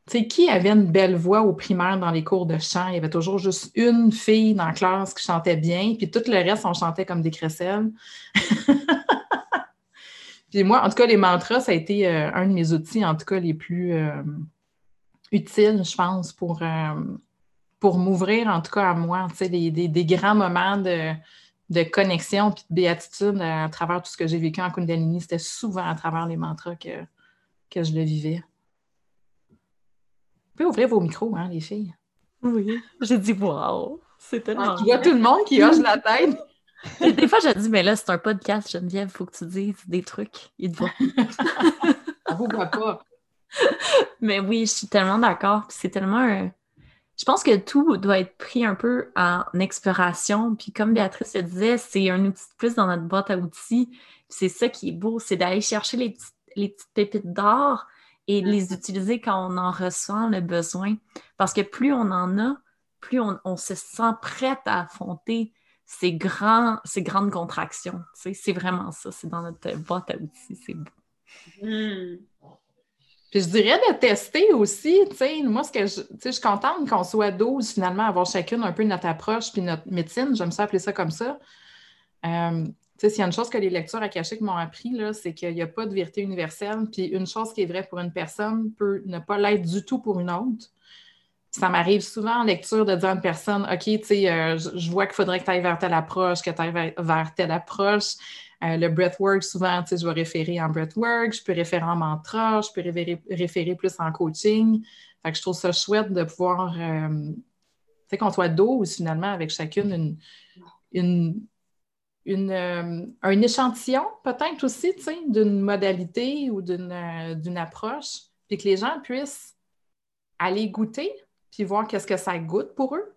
Qui avait une belle voix au primaire dans les cours de chant? Il y avait toujours juste une fille dans la classe qui chantait bien, puis tout le reste, on chantait comme des crécelles. Puis moi, en tout cas, les mantras, ça a été euh, un de mes outils, en tout cas, les plus euh, utiles, je pense, pour, euh, pour m'ouvrir, en tout cas, à moi, tu sais, des, grands moments de, connexion puis de béatitude à travers tout ce que j'ai vécu en Kundalini. C'était souvent à travers les mantras que, que je le vivais. Vous pouvez ouvrir vos micros, hein, les filles? Oui, j'ai dit « wow ». C'est tellement... tu vois tout le monde qui hoche la tête des fois, je dis, mais là, c'est un podcast, Geneviève, il faut que tu dises des trucs. Il te voit. Vous voit pas. Mais oui, je suis tellement d'accord. C'est tellement Je pense que tout doit être pris un peu en exploration. Puis comme Béatrice le disait, c'est un outil de plus dans notre boîte à outils. C'est ça qui est beau, c'est d'aller chercher les, les petites pépites d'or et de les utiliser quand on en ressent le besoin. Parce que plus on en a, plus on, on se sent prête à affronter ces, grands, ces grandes contractions. C'est vraiment ça. C'est dans notre boîte à outils. C'est beau. Hmm. Puis je dirais de tester aussi, tu sais, moi, ce que je, je suis contente qu'on soit 12, finalement, avoir chacune un peu notre approche puis notre médecine, j'aime ça appeler ça comme ça. Euh, tu sais, s'il y a une chose que les lectures akashiques m'ont appris, c'est qu'il n'y a pas de vérité universelle, puis une chose qui est vraie pour une personne peut ne pas l'être du tout pour une autre ça m'arrive souvent en lecture de dire à une personne OK, tu sais, euh, je, vois qu'il faudrait que tu ailles vers telle approche, que tu ailles vers, telle approche. Euh, le breathwork, souvent, tu sais, je vais référer en breathwork, je peux référer en mantra, je peux référer, plus en coaching. Fait que je trouve ça chouette de pouvoir, euh, tu sais, qu'on soit 12 finalement avec chacune une, une, un échantillon peut-être aussi, tu sais, d'une modalité ou d'une approche, puis que les gens puissent aller goûter puis voir qu'est-ce que ça goûte pour eux.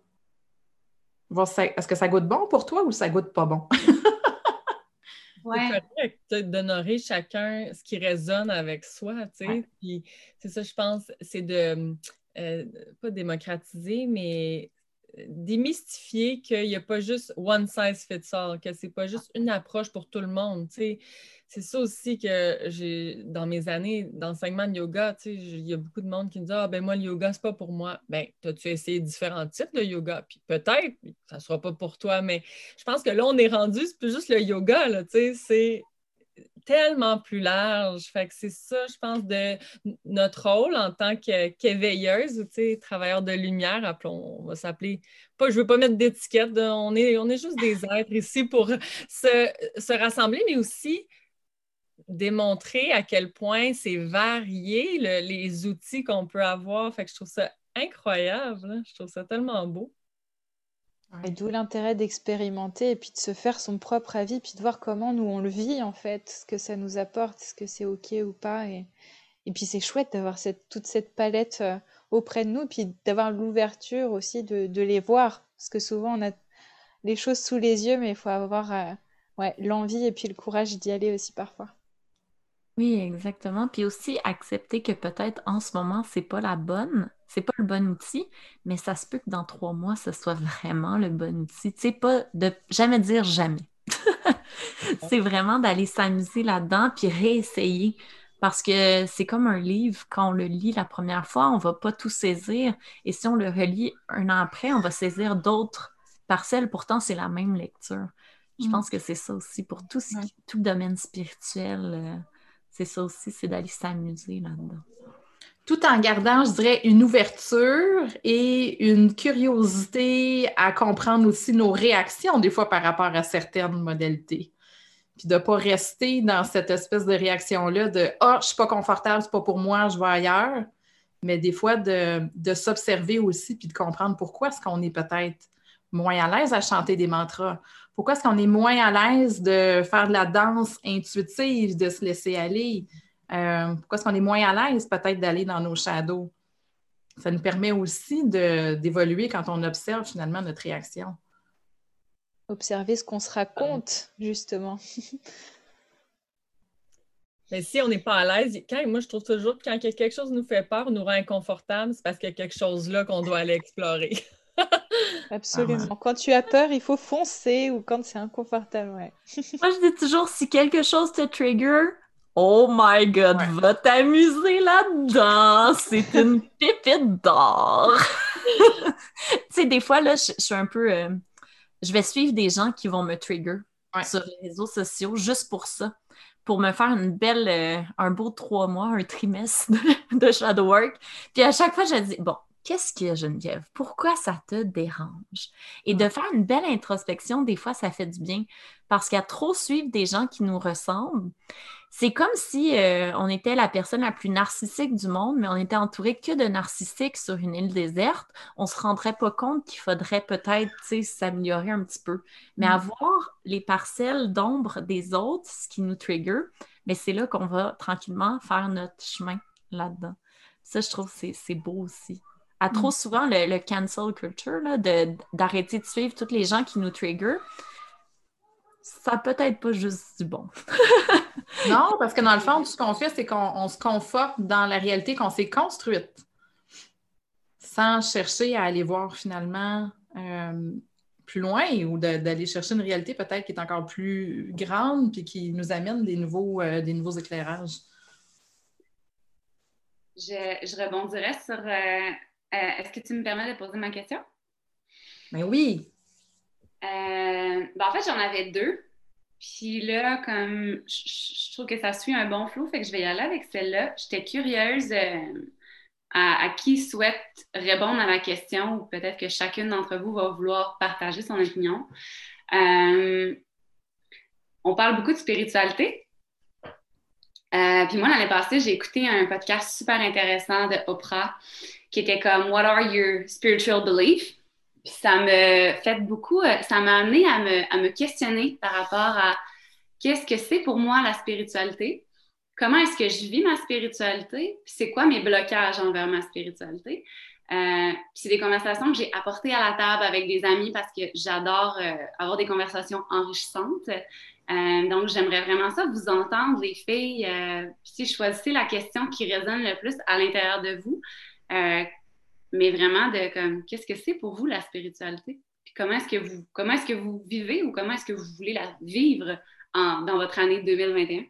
est-ce que ça goûte bon pour toi ou ça goûte pas bon? C'est correct d'honorer chacun ce qui résonne avec soi, tu sais. Puis c'est ça, je pense, c'est de, euh, pas démocratiser, mais démystifier qu'il n'y a pas juste one size fits all, que c'est pas juste une approche pour tout le monde. C'est ça aussi que j'ai dans mes années d'enseignement de yoga, il y a beaucoup de monde qui me dit Ah ben moi, le yoga, c'est pas pour moi. Ben, as-tu essayé différents types de yoga? Puis peut-être, ça ne sera pas pour toi, mais je pense que là, on est rendu, c'est plus juste le yoga, là, c'est tellement plus large. Fait que c'est ça, je pense, de notre rôle en tant qu'éveilleuse ou travailleur de lumière, on va s'appeler, pas, je veux pas mettre d'étiquette, on est, on est juste des êtres ici pour se, rassembler, mais aussi démontrer à quel point c'est varié les outils qu'on peut avoir. Fait que je trouve ça incroyable, je trouve ça tellement beau. Et d'où l'intérêt d'expérimenter et puis de se faire son propre avis, puis de voir comment nous on le vit en fait, ce que ça nous apporte, est-ce que c'est ok ou pas. Et, et puis c'est chouette d'avoir cette, toute cette palette euh, auprès de nous, puis d'avoir l'ouverture aussi de, de, les voir. Parce que souvent on a les choses sous les yeux, mais il faut avoir euh, ouais, l'envie et puis le courage d'y aller aussi parfois. Oui, exactement. Puis aussi accepter que peut-être en ce moment, c'est pas la bonne, c'est pas le bon outil, mais ça se peut que dans trois mois, ce soit vraiment le bon outil. Tu sais, pas de jamais dire jamais. c'est vraiment d'aller s'amuser là-dedans puis réessayer. Parce que c'est comme un livre, quand on le lit la première fois, on va pas tout saisir. Et si on le relit un an après, on va saisir d'autres parcelles. Pourtant, c'est la même lecture. Je mm. pense que c'est ça aussi pour tout, ce tout le domaine spirituel. C'est ça aussi, c'est d'aller s'amuser là-dedans. Tout en gardant, je dirais, une ouverture et une curiosité à comprendre aussi nos réactions, des fois par rapport à certaines modalités. Puis de ne pas rester dans cette espèce de réaction-là de Ah, oh, je ne suis pas confortable, c'est pas pour moi, je vais ailleurs. Mais des fois, de, de s'observer aussi puis de comprendre pourquoi est-ce qu'on est peut-être moins à l'aise à chanter des mantras pourquoi est-ce qu'on est moins à l'aise de faire de la danse intuitive, de se laisser aller? Euh, pourquoi est-ce qu'on est moins à l'aise peut-être d'aller dans nos shadows? Ça nous permet aussi d'évoluer quand on observe finalement notre réaction. Observer ce qu'on se raconte, justement. Mais si on n'est pas à l'aise, moi je trouve toujours que quand quelque chose nous fait peur, nous rend inconfortable, c'est parce qu'il y a quelque chose là qu'on doit aller explorer. Absolument. Quand tu as peur, il faut foncer ou quand c'est inconfortable, ouais. Moi, je dis toujours, si quelque chose te trigger, oh my god, va t'amuser là-dedans. C'est une pépite d'or. tu sais, des fois, là, je, suis un peu... Euh, je vais suivre des gens qui vont me trigger sur les réseaux sociaux juste pour ça pour me faire une belle, euh, un beau trois mois, un trimestre de, de shadow work. Puis à chaque fois, je dis, bon, qu'est-ce qu'il y a, Geneviève? Pourquoi ça te dérange? Et de faire une belle introspection, des fois, ça fait du bien. Parce qu'à trop suivre des gens qui nous ressemblent, c'est comme si euh, on était la personne la plus narcissique du monde, mais on était entouré que de narcissiques sur une île déserte. On ne se rendrait pas compte qu'il faudrait peut-être s'améliorer un petit peu. Mais mm. avoir les parcelles d'ombre des autres, ce qui nous trigger, mais c'est là qu'on va tranquillement faire notre chemin là-dedans. Ça, je trouve c'est beau aussi à trop mm. souvent le, cancel culture, d'arrêter de, suivre tous les gens qui nous trigger, ça peut être pas juste du bon. non, parce que dans le fond, tout ce qu'on fait, c'est qu'on se conforte dans la réalité qu'on s'est construite, sans chercher à aller voir finalement euh, plus loin ou d'aller chercher une réalité peut-être qui est encore plus grande puis qui nous amène des nouveaux, euh, des nouveaux éclairages. Je, rebondirais sur euh, est-ce que tu me permets de poser ma question? Ben oui. Euh, ben en fait, j'en avais deux. Puis là, comme je, trouve que ça suit un bon flou, fait que je vais y aller avec celle-là. J'étais curieuse euh, à, qui souhaite répondre à la question, ou peut-être que chacune d'entre vous va vouloir partager son opinion. on parle beaucoup de spiritualité. puis moi, l'année passée, j'ai écouté un podcast super intéressant de Oprah qui était comme What are your spiritual beliefs? Puis ça me fait beaucoup, euh, ça m'a amené à me, à me questionner par rapport à qu'est-ce que c'est pour moi la spiritualité? Comment est-ce que je vis ma spiritualité? Puis c'est quoi mes blocages envers ma spiritualité? Euh, c'est des conversations que j'ai apportées à la table avec des amis parce que j'adore euh, avoir des conversations enrichissantes. Euh, donc, j'aimerais vraiment ça vous entendre, les filles. si choisissez la question qui résonne le plus à l'intérieur de vous, euh, mais vraiment de comme, qu'est-ce que c'est pour vous la spiritualité? Puis comment est-ce que vous, comment est-ce que vous vivez ou comment est-ce que vous voulez la vivre dans votre année 2021?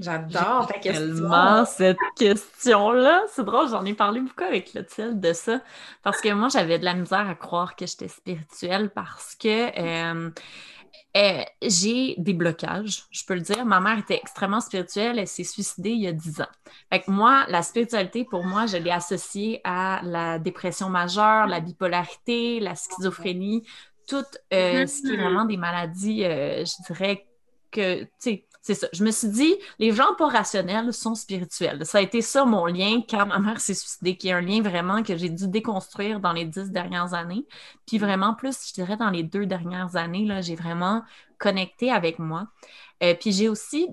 J'adore ta question. Tellement cette question-là. C'est drôle, j'en ai parlé beaucoup avec Clotilde de ça. Parce que moi, j'avais de la misère à croire que j'étais spirituelle parce que euh, euh, j'ai des blocages, je peux le dire. Ma mère était extrêmement spirituelle, elle s'est suicidée il y a 10 ans. Fait que moi, la spiritualité, pour moi, je l'ai associée à la dépression majeure, la bipolarité, la schizophrénie, tout euh, ce qui est vraiment des maladies, je dirais que, tu sais, c'est ça. Je me suis dit, les gens pas rationnels sont spirituels. Ça a été ça mon lien quand ma mère s'est suicidée, qui est un lien vraiment que j'ai dû déconstruire dans les dix dernières années. Puis vraiment plus, je dirais, dans les deux dernières années, là, j'ai vraiment connecté avec moi. Euh, puis j'ai aussi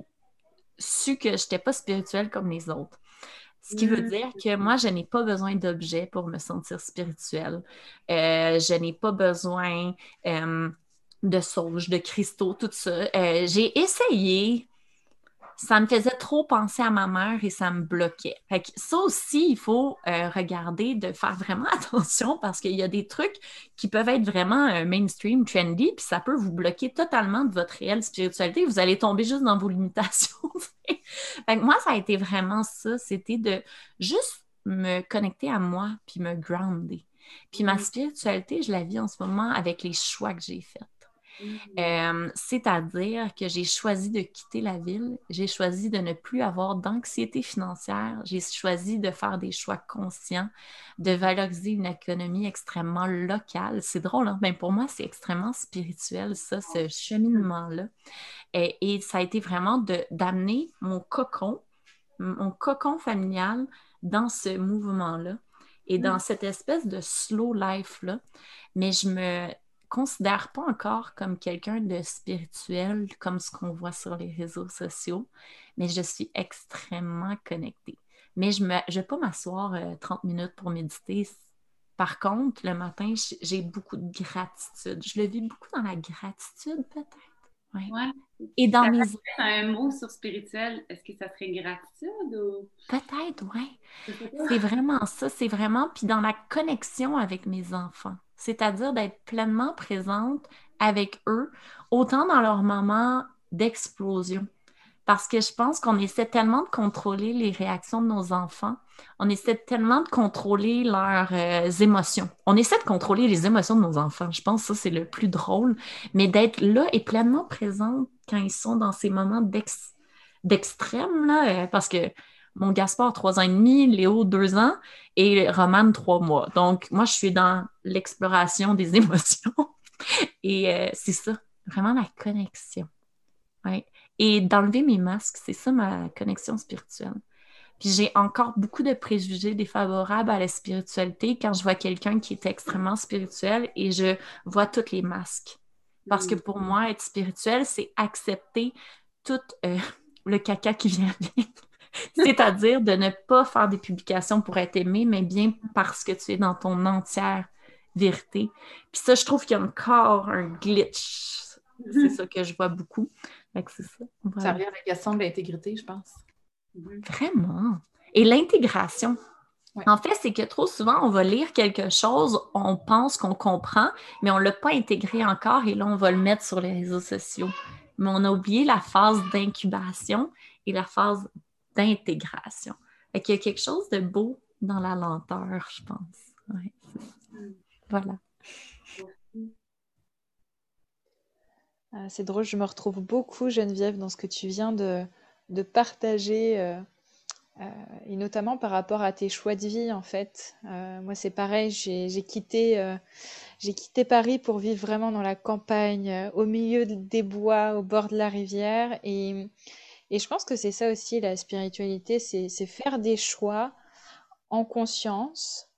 su que je n'étais pas spirituelle comme les autres. Ce qui veut mm. dire que moi, je n'ai pas besoin d'objets pour me sentir spirituelle. Euh, je n'ai pas besoin euh, de sauge, de cristaux, tout ça. Euh, j'ai essayé. Ça me faisait trop penser à ma mère et ça me bloquait. ça aussi, il faut euh, regarder, de faire vraiment attention parce qu'il y a des trucs qui peuvent être vraiment euh, mainstream, trendy, puis ça peut vous bloquer totalement de votre réelle spiritualité. Vous allez tomber juste dans vos limitations. moi, ça a été vraiment ça. C'était de juste me connecter à moi puis me grounder. Puis ma mm-hmm. spiritualité, je la vis en ce moment avec les choix que j'ai faits. Mm. Euh, c'est-à-dire que j'ai choisi de quitter la ville, j'ai choisi de ne plus avoir d'anxiété financière, j'ai choisi de faire des choix conscients, de valoriser une économie extrêmement locale. C'est drôle, hein? Ben, pour moi, c'est extrêmement spirituel, ça, ce cheminement-là. Et, ça a été vraiment d'amener mon cocon, mon cocon familial dans ce mouvement-là et dans mm. cette espèce de slow life-là. Mais je me considère pas encore comme quelqu'un de spirituel, comme ce qu'on voit sur les réseaux sociaux, mais je suis extrêmement connectée. Mais je ne vais pas m'asseoir 30 euh, minutes pour méditer. Par contre, le matin, j'ai beaucoup de gratitude. Je le vis beaucoup dans la gratitude, peut-être? Ouais. Et dans mes. un mot sur spirituel, est-ce que ça serait gratitude ou? Peut-être, oui. C'est vraiment ça. C'est vraiment. Puis dans la connexion avec mes enfants c'est-à-dire d'être pleinement présente avec eux, autant dans leur moment d'explosion. Parce que je pense qu'on essaie tellement de contrôler les réactions de nos enfants, on essaie tellement de contrôler leurs euh, émotions. On essaie de contrôler les émotions de nos enfants. Je pense que ça, c'est le plus drôle. Mais d'être là et pleinement présente quand ils sont dans ces moments d'extrême, là, euh, parce que mon Gaspard, trois ans et demi, Léo, deux ans, et Romane, trois mois. Donc, moi, je suis dans l'exploration des émotions. et euh, c'est ça, vraiment la connexion. Et d'enlever mes masques, c'est ça ma connexion spirituelle. Puis j'ai encore beaucoup de préjugés défavorables à la spiritualité quand je vois quelqu'un qui est extrêmement spirituel et je vois tous les masques. Parce que pour moi, être spirituel, c'est accepter tout euh, le caca qui vient avec. C'est-à-dire de ne pas faire des publications pour être aimé, mais bien parce que tu es dans ton entière vérité. Puis ça, je trouve qu'il y a encore un glitch. C'est ça que je vois beaucoup. c'est ça. Ça revient à la question de l'intégrité, je pense. Vraiment. Et l'intégration. En fait, c'est que trop souvent, on va lire quelque chose, on pense qu'on comprend, mais on ne l'a pas intégré encore et là, on va le mettre sur les réseaux sociaux. Mais on a oublié la phase d'incubation et la phase d'intégration. et qu'il y a quelque chose de beau dans la lenteur, je pense. voilà. Ah, c'est drôle, je me retrouve beaucoup, Geneviève, dans ce que tu viens de, partager, euh, euh, et notamment par rapport à tes choix de vie, en fait. Euh, moi, c'est pareil, j'ai quitté, quitté Paris pour vivre vraiment dans la campagne, au milieu des bois, au bord de la rivière, et et je pense que c'est ça aussi la spiritualité, c'est faire des choix en conscience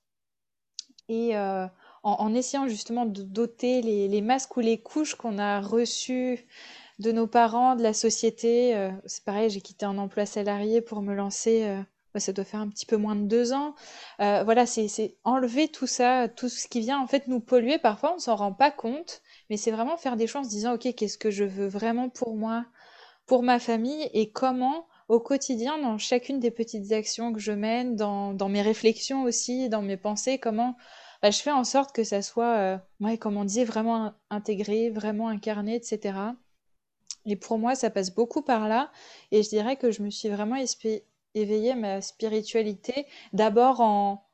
et euh, en, essayant justement de doter les, masques ou les couches qu'on a reçues de nos parents, de la société. Euh, c'est pareil, j'ai quitté un emploi salarié pour me lancer. Euh, bah, ça doit faire un petit peu moins de deux ans. voilà, c'est enlever tout ça, tout ce qui vient en fait nous polluer. Parfois, on s'en rend pas compte, mais c'est vraiment faire des choix en se disant, ok, qu'est-ce que je veux vraiment pour moi? Pour ma famille et comment au quotidien, dans chacune des petites actions que je mène, dans, mes réflexions aussi, dans mes pensées, comment bah, je fais en sorte que ça soit, euh, comme on disait, vraiment intégré, vraiment incarné, etc. Et pour moi, ça passe beaucoup par là. Et je dirais que je me suis vraiment éveillée ma spiritualité, d'abord en,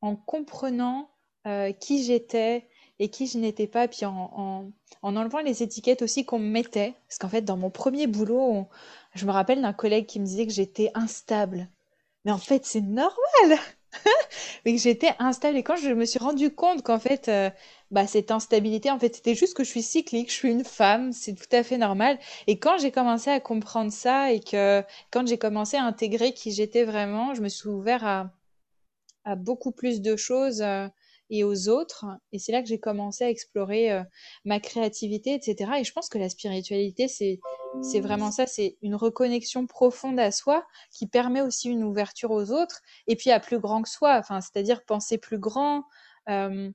en comprenant euh, qui j'étais et qui je n'étais pas, puis en, en, enlevant les étiquettes aussi qu'on me mettait. Parce qu'en fait, dans mon premier boulot, je me rappelle d'un collègue qui me disait que j'étais instable. Mais en fait, c'est normal mais que j'étais instable. Et quand je me suis rendu compte qu'en fait, euh, bah, cette instabilité, en fait, c'était juste que je suis cyclique, je suis une femme, c'est tout à fait normal. Et quand j'ai commencé à comprendre ça et que quand j'ai commencé à intégrer qui j'étais vraiment, je me suis ouvert à, à beaucoup plus de choses. Euh, et aux autres. Et c'est là que j'ai commencé à explorer euh, ma créativité, etc. Et je pense que la spiritualité, c'est, c'est vraiment ça, c'est une reconnexion profonde à soi qui permet aussi une ouverture aux autres et puis à plus grand que soi, enfin, c'est-à-dire penser plus grand, euh,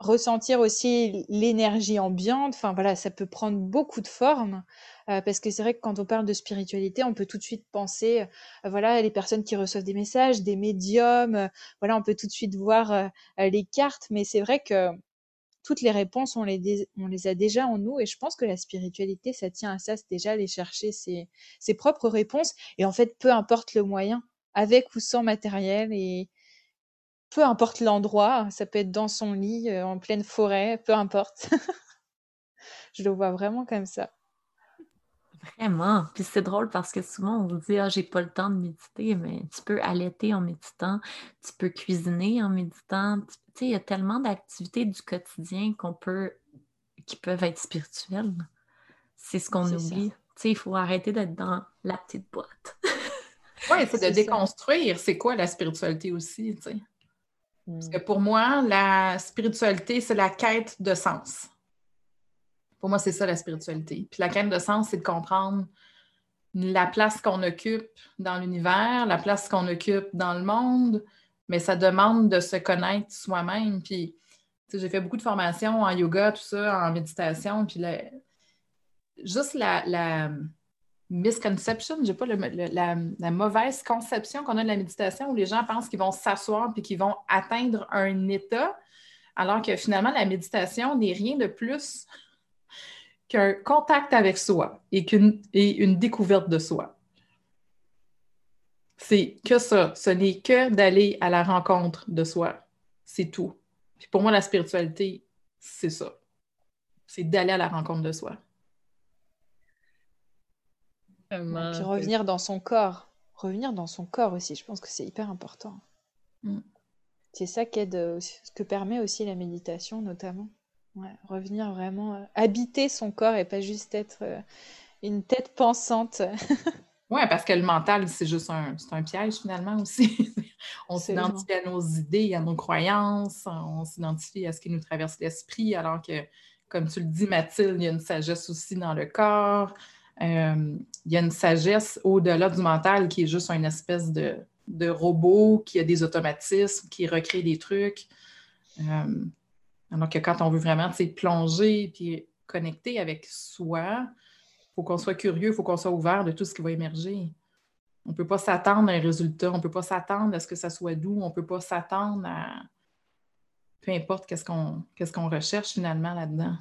ressentir aussi l'énergie ambiante. Enfin voilà, ça peut prendre beaucoup de formes euh, parce que c'est vrai que quand on parle de spiritualité, on peut tout de suite penser, euh, voilà, les personnes qui reçoivent des messages, des médiums. Euh, voilà, on peut tout de suite voir les cartes, mais c'est vrai que toutes les réponses, on les, on les a déjà en nous. Et je pense que la spiritualité, ça tient à ça, c'est déjà aller chercher ses, ses propres réponses. Et en fait, peu importe le moyen, avec ou sans matériel, et, peu importe l'endroit, ça peut être dans son lit, euh, en pleine forêt, peu importe. Je le vois vraiment comme ça. Vraiment. Puis c'est drôle parce que souvent on se dit Ah, j'ai pas le temps de méditer, mais tu peux allaiter en méditant, tu peux cuisiner en méditant. Tu sais, il y a tellement d'activités du quotidien qu'on peut qui peuvent être spirituelles. C'est ce qu'on oublie. Tu sais, il faut arrêter d'être dans la petite boîte. oui, c'est de déconstruire c'est quoi la spiritualité aussi, tu sais? Parce que pour moi, la spiritualité, c'est la quête de sens. Pour moi, c'est ça la spiritualité. Puis la quête de sens, c'est de comprendre la place qu'on occupe dans l'univers, la place qu'on occupe dans le monde, mais ça demande de se connaître soi-même. Puis, j'ai fait beaucoup de formations en yoga, tout ça, en méditation, puis juste la misconception, j'ai pas la, mauvaise conception qu'on a de la méditation où les gens pensent qu'ils vont s'asseoir puis qu'ils vont atteindre un état, alors que finalement, la méditation n'est rien de plus qu'un contact avec soi et, une découverte de soi. C'est que ça. Ce n'est que d'aller à la rencontre de soi. C'est tout. Pour moi, la spiritualité, c'est ça. C'est d'aller à la rencontre de soi. Et puis revenir dans son corps. Revenir dans son corps aussi, je pense que c'est hyper important. Mm. C'est ça qu'aide, euh, ce que permet aussi la méditation notamment. revenir vraiment, euh, habiter son corps et pas juste être euh, une tête pensante. oui, parce que le mental, c'est juste un, un piège finalement aussi. on s'identifie à nos idées, à nos croyances, on s'identifie à ce qui nous traverse l'esprit, alors que, comme tu le dis, Mathilde, il y a une sagesse aussi dans le corps. Euh, il y a une sagesse au-delà du mental qui est juste une espèce de, robot qui a des automatismes, qui recrée des trucs. Euh, alors que quand on veut vraiment plonger et connecter avec soi, il faut qu'on soit curieux, il faut qu'on soit ouvert de tout ce qui va émerger. On ne peut pas s'attendre à un résultat, on ne peut pas s'attendre à ce que ça soit doux, on ne peut pas s'attendre à peu importe qu'est-ce qu'on recherche finalement là-dedans.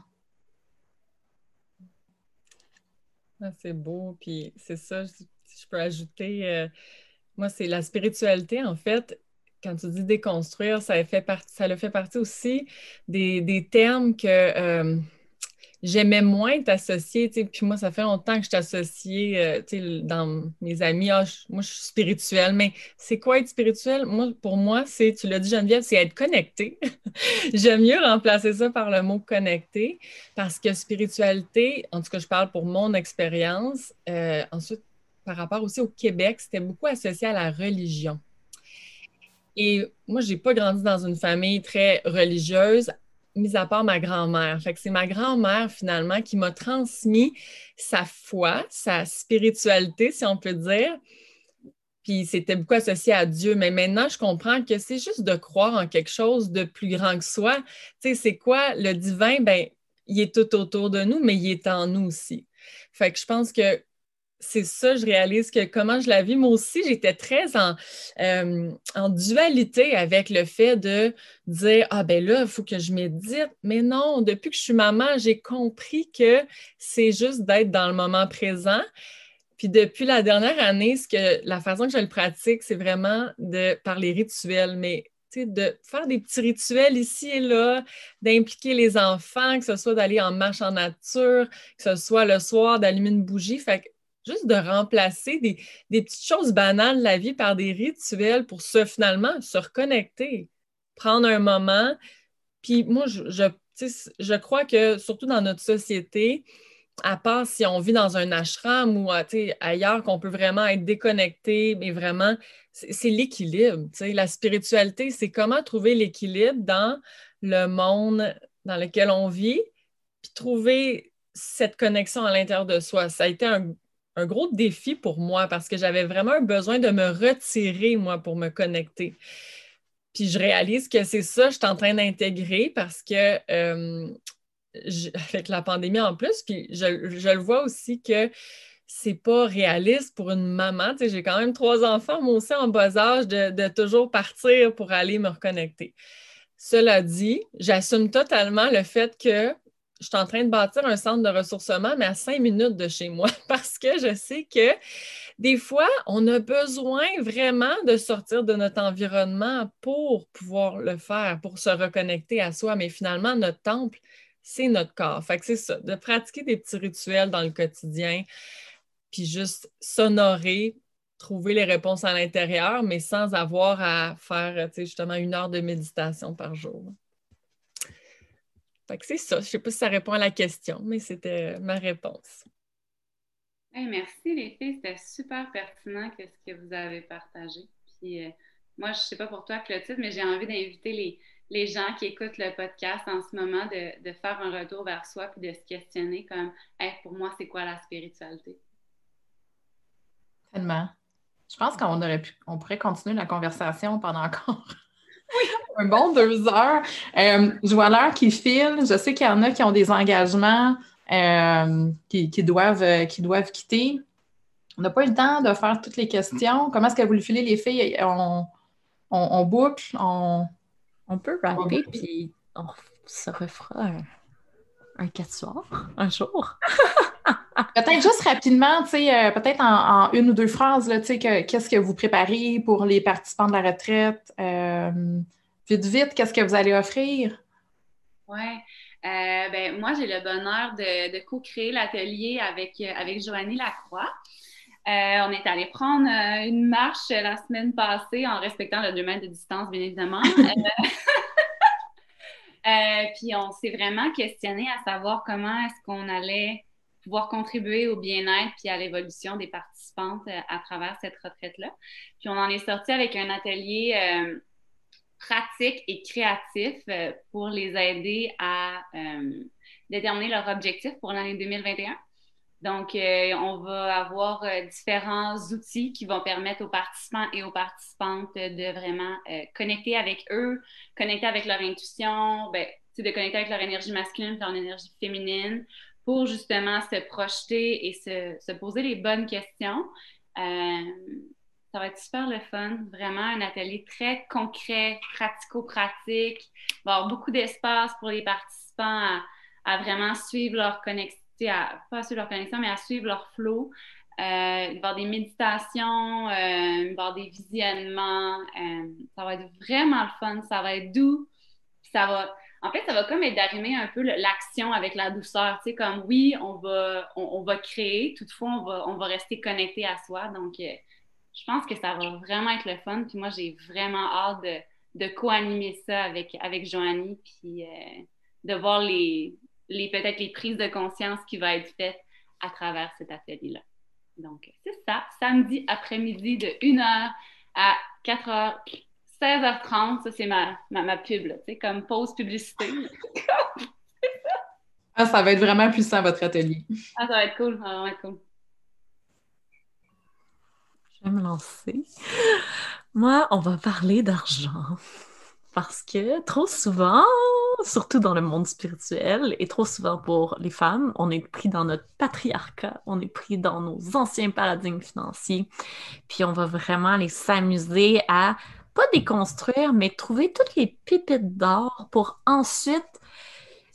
Ah, c'est beau. Puis c'est ça, si je peux ajouter, euh, moi, c'est la spiritualité, en fait. Quand tu dis déconstruire, ça, fait partie, ça le fait partie aussi des, termes que euh, j'aimais moins t'associer. Puis moi, ça fait longtemps que je t'associe euh, dans mes amis. Ah, moi, je suis spirituelle. Mais c'est quoi être spirituel? Moi, pour moi, c'est, tu l'as dit, Geneviève, c'est être connecté. J'aime mieux remplacer ça par le mot connecté parce que spiritualité, en tout cas, je parle pour mon expérience. Euh, ensuite, par rapport aussi au Québec, c'était beaucoup associé à la religion. Et moi, je n'ai pas grandi dans une famille très religieuse, mis à part ma grand-mère. C'est ma grand-mère, finalement, qui m'a transmis sa foi, sa spiritualité, si on peut dire. Puis c'était beaucoup associé à Dieu. Mais maintenant, je comprends que c'est juste de croire en quelque chose de plus grand que soi. Tu sais, c'est quoi? Le divin? Ben, il est tout autour de nous, mais il est en nous aussi. Fait que je pense que c'est ça, je réalise que comment je la vis. Moi aussi, j'étais très en, euh, dualité avec le fait de dire Ah, ben là, il faut que je médite. Mais non, depuis que je suis maman, j'ai compris que c'est juste d'être dans le moment présent. Puis depuis la dernière année, ce que, la façon que je le pratique, c'est vraiment de par les rituels. Mais de faire des petits rituels ici et là, d'impliquer les enfants, que ce soit d'aller en marche en nature, que ce soit le soir d'allumer une bougie. Fait que juste de remplacer des, petites choses banales de la vie par des rituels pour se finalement se reconnecter, prendre un moment. Puis moi, je, je, crois que surtout dans notre société, à part si on vit dans un ashram ou ailleurs, qu'on peut vraiment être déconnecté, mais vraiment, c'est l'équilibre. La spiritualité, c'est comment trouver l'équilibre dans le monde dans lequel on vit, puis trouver cette connexion à l'intérieur de soi. Ça a été un, un gros défi pour moi parce que j'avais vraiment un besoin de me retirer, moi, pour me connecter. Puis je réalise que c'est ça que je suis en train d'intégrer parce que euh, avec la pandémie en plus, puis je, le vois aussi que c'est pas réaliste pour une maman. Tu sais, j'ai quand même trois enfants, moi aussi en bas âge, de toujours partir pour aller me reconnecter. Cela dit, j'assume totalement le fait que je suis en train de bâtir un centre de ressourcement, mais à cinq minutes de chez moi, parce que je sais que des fois, on a besoin vraiment de sortir de notre environnement pour pouvoir le faire, pour se reconnecter à soi. Mais finalement, notre temple, c'est notre corps. Fait que c'est ça, de pratiquer des petits rituels dans le quotidien, puis juste s'honorer, trouver les réponses à l'intérieur, mais sans avoir à faire justement une heure de méditation par jour. Fait que c'est ça. Je ne sais pas si ça répond à la question, mais c'était ma réponse. merci les filles, c'était super pertinent que ce que vous avez partagé. Puis euh, moi, je ne sais pas pour toi, Clotilde, mais j'ai envie d'inviter les, gens qui écoutent le podcast en ce moment de, faire un retour vers soi puis de se questionner comme pour moi, c'est quoi la spiritualité? Tellement. Je pense qu'on aurait pu, on pourrait continuer la conversation pendant encore un bon deux heures. Euh, je vois l'heure qui file. Je sais qu'il y en a qui ont des engagements euh, qui, doivent, euh, qui doivent quitter. On n'a pas eu le temps de faire toutes les questions. Comment est-ce que vous le filez, les filles? On, boucle, on... On peut rapper, puis on se refera un, un quatre soirs, un jour. peut-être juste rapidement, peut-être en, une ou deux phrases, qu'est-ce que vous préparez pour les participants de la retraite? Vite, vite, qu'est-ce que vous allez offrir? Oui. Euh, ben, moi, j'ai le bonheur de, co-créer l'atelier avec, avec Joanie Lacroix. Euh, on est allé prendre euh, une marche la semaine passée en respectant le 2 mètres de distance, bien évidemment. puis on s'est vraiment questionné à savoir comment est-ce qu'on allait pouvoir contribuer au bien-être puis à l'évolution des participantes à travers cette retraite-là. Puis on en est sorti avec un atelier pratiques et créatifs euh, pour les aider à euh, déterminer leur objectif pour l'année 2021. Donc, euh, on va avoir différents outils qui vont permettre aux participants et aux participantes de vraiment connecter avec eux, connecter avec leur intuition, ben, de connecter avec leur énergie masculine leur énergie féminine pour justement se projeter et se, se poser les bonnes questions. Ça va être super le fun. Vraiment un atelier très concret, pratico-pratique. Il va y avoir beaucoup d'espace pour les participants à, vraiment suivre leur connexion, pas suivre leur connexion, mais à suivre leur flow. Euh, il va y avoir des méditations, euh, il va y avoir des visionnements. Euh, ça va être vraiment le fun. Ça va être doux. Ça va. En fait, ça va comme être d'arrimer un peu l'action avec la douceur. Tu sais, comme oui, on va, on, va créer, toutefois, on va, on va rester connecté à soi. Donc, je pense que ça va vraiment être le fun. Puis moi, j'ai vraiment hâte de, de co-animer ça avec, avec Joanie, puis euh, de voir les, les peut-être les prises de conscience qui vont être faites à travers cet atelier-là. Donc, c'est ça, samedi après-midi de 1h à 4h, 16h30. Ça, c'est ma, ma, pub, tu sais, comme pause publicité. ah, ça va être vraiment puissant, votre atelier. Ah, ça va être cool, ça va être cool. Je vais me lancer. Moi, on va parler d'argent. parce que trop souvent, surtout dans le monde spirituel, et trop souvent pour les femmes, on est pris dans notre patriarcat, on est pris dans nos anciens paradigmes financiers, puis on va vraiment aller s'amuser à pas déconstruire, mais trouver toutes les pépites d'or pour ensuite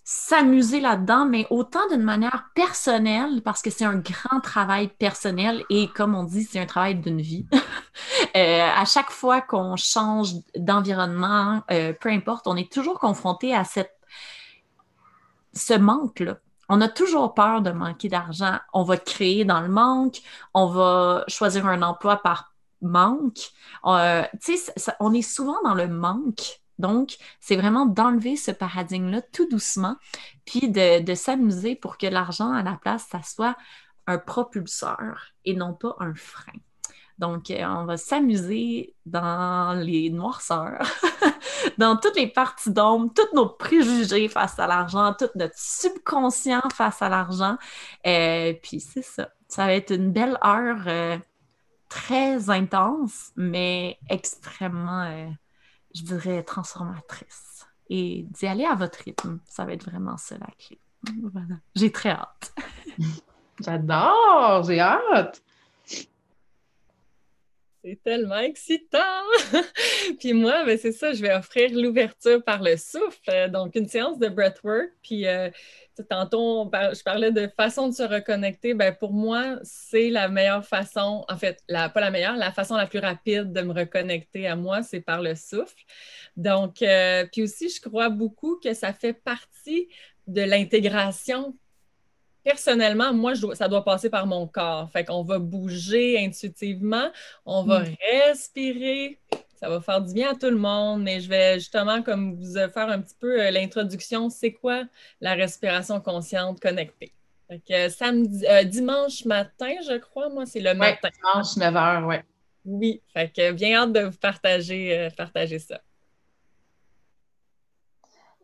s'amuser là-dedans, mais autant d'une manière personnelle, parce que c'est un grand travail personnel et comme on dit, c'est un travail d'une vie. Euh, à chaque fois qu'on change d'environnement, euh, peu importe, on est toujours confronté à cette, ce manque-là. On a toujours peur de manquer d'argent. On va créer dans le manque, on va choisir un emploi par manque. Euh, on est souvent dans le manque donc, c'est vraiment d'enlever ce paradigme-là tout doucement, puis de, s'amuser pour que l'argent à la place, ça soit un propulseur et non pas un frein. Donc, euh, on va s'amuser dans les noirceurs, dans toutes les parties d'ombre, tous nos préjugés face à l'argent, tout notre subconscient face à l'argent. Euh, puis, c'est ça. Ça va être une belle heure très intense, mais extrêmement je dirais, transformatrice. Et d'y aller à votre rythme, ça va être vraiment ça la clé. J'ai très hâte. J'adore, j'ai hâte. C'est tellement excitant! puis moi, ben, c'est ça, je vais offrir l'ouverture par le souffle, donc une séance de breathwork. Puis euh, tantôt, je parlais de façon de se reconnecter. Ben, pour moi, c'est la meilleure façon, en fait, la, pas la meilleure, la façon la plus rapide de me reconnecter à moi, c'est par le souffle. Donc, euh, puis aussi, je crois beaucoup que ça fait partie de l'intégration personnellement, moi, ça doit passer par mon corps. Fait qu'on va bouger intuitivement, on va mm. respirer. Ça va faire du bien à tout le monde, mais je vais justement comme vous faire un petit peu euh, l'introduction. C'est quoi la respiration consciente connectée? Fait que samedi, euh, dimanche matin, je crois, moi, c'est le matin. Dimanche 9 h, oui. Oui, fait que bien hâte de vous partager, euh, partager ça.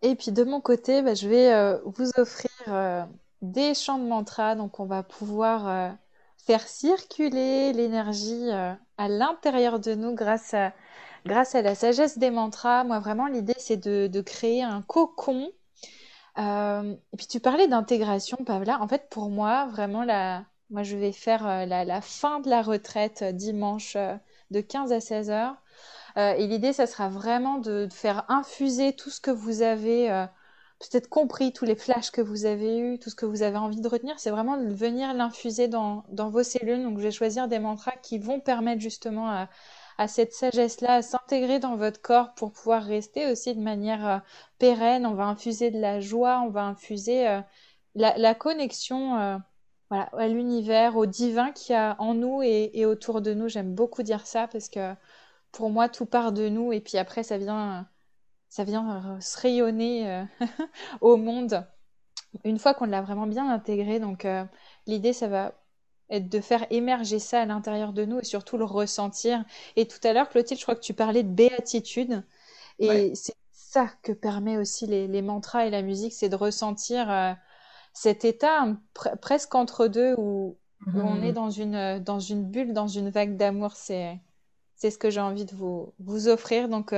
Et puis de mon côté, ben, je vais vous offrir des chants de mantra. Donc, on va pouvoir euh, faire circuler l'énergie euh, à l'intérieur de nous grâce à, grâce à la sagesse des mantras. Moi, vraiment, l'idée, c'est de, créer un cocon. Euh, et puis, tu parlais d'intégration, Pavla. En fait, pour moi, vraiment, la, moi, je vais faire la, fin de la retraite dimanche de 15 à 16 heures. et l'idée, ça sera vraiment de, de, faire infuser tout ce que vous avez peut-être compris tous les flashs que vous avez eus, tout ce que vous avez envie de retenir, c'est vraiment de venir l'infuser dans, vos cellules. Donc, je vais choisir des mantras qui vont permettre justement à, cette sagesse-là à s'intégrer dans votre corps pour pouvoir rester aussi de manière euh, pérenne. On va infuser de la joie, on va infuser euh, la, connexion euh, à l'univers, au divin qu'il y a en nous et, et autour de nous. J'aime beaucoup dire ça parce que pour moi, tout part de nous et puis après, ça vient ça vient euh, se rayonner euh, au monde une fois qu'on l'a vraiment bien intégré. Donc euh, l'idée, ça va être de faire émerger ça à l'intérieur de nous et surtout le ressentir. Et tout à l'heure, Clotilde, je crois que tu parlais de béatitude. Et c'est ça que permet aussi les, mantras et la musique, c'est de ressentir cet état presque entre deux où, on est mmh. dans une, dans une bulle, dans une vague d'amour. C'est, c'est ce que j'ai envie de vous, vous offrir. Donc,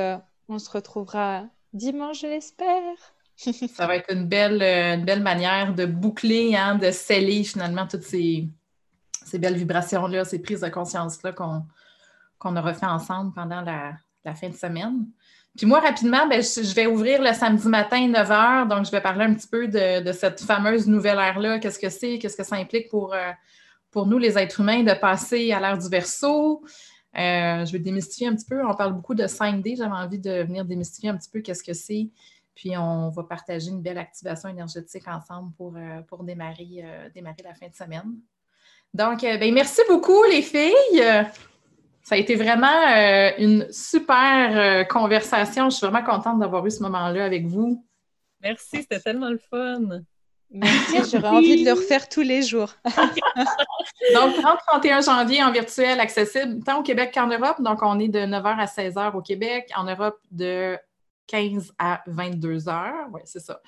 on se retrouvera dimanche, je l'espère. Ça va être une belle, euh, belle manière de boucler, hein, de sceller finalement toutes ces, ces belles vibrations-là, ces prises de conscience-là qu'on qu'on aura fait ensemble pendant la, fin de semaine. Puis moi, rapidement, ben, je, vais ouvrir le samedi matin, 9 h. Donc, je vais parler un petit peu de, cette fameuse nouvelle ère-là. Qu'est-ce que c'est? Qu'est-ce que ça implique pour, euh, pour nous, les êtres humains, de passer à l'ère du verso? Euh, je vais démystifier un petit peu. On parle beaucoup de 5D. J'avais envie de venir démystifier un petit peu qu'est-ce que c'est. Puis on va partager une belle activation énergétique ensemble pour, euh, pour démarrer, euh, démarrer la fin de semaine. Donc, ben, merci beaucoup, les filles. Ça a été vraiment une super conversation. Je suis vraiment contente d'avoir eu ce moment-là avec vous. Merci, c'était tellement le fun. Merci, j'aurais envie de le refaire tous les jours. donc, 30-31 janvier en virtuel accessible tant au Québec qu'en Europe. Donc, on est de 9h à 16h au Québec, en Europe de 15 à 22 h Oui, c'est ça.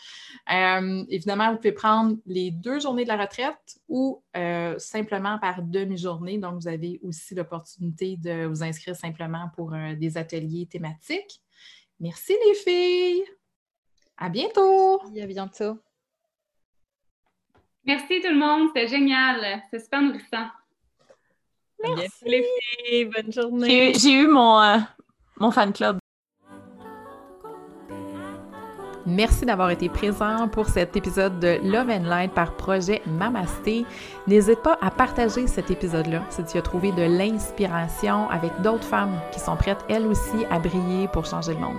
Euh, évidemment, vous pouvez prendre les deux journées de la retraite ou euh, simplement par demi-journée. Donc, vous avez aussi l'opportunité de vous inscrire simplement pour euh, des ateliers thématiques. Merci les filles. À bientôt. à bientôt. Merci tout le monde, c'était génial. C'est super nourrissant. Merci les filles, bonne journée. J'ai eu mon, euh, mon fan club. Merci d'avoir été présent pour cet épisode de Love and Light par projet Mamasté. N'hésite pas à partager cet épisode-là si tu as trouvé de l'inspiration avec d'autres femmes qui sont prêtes elles aussi à briller pour changer le monde.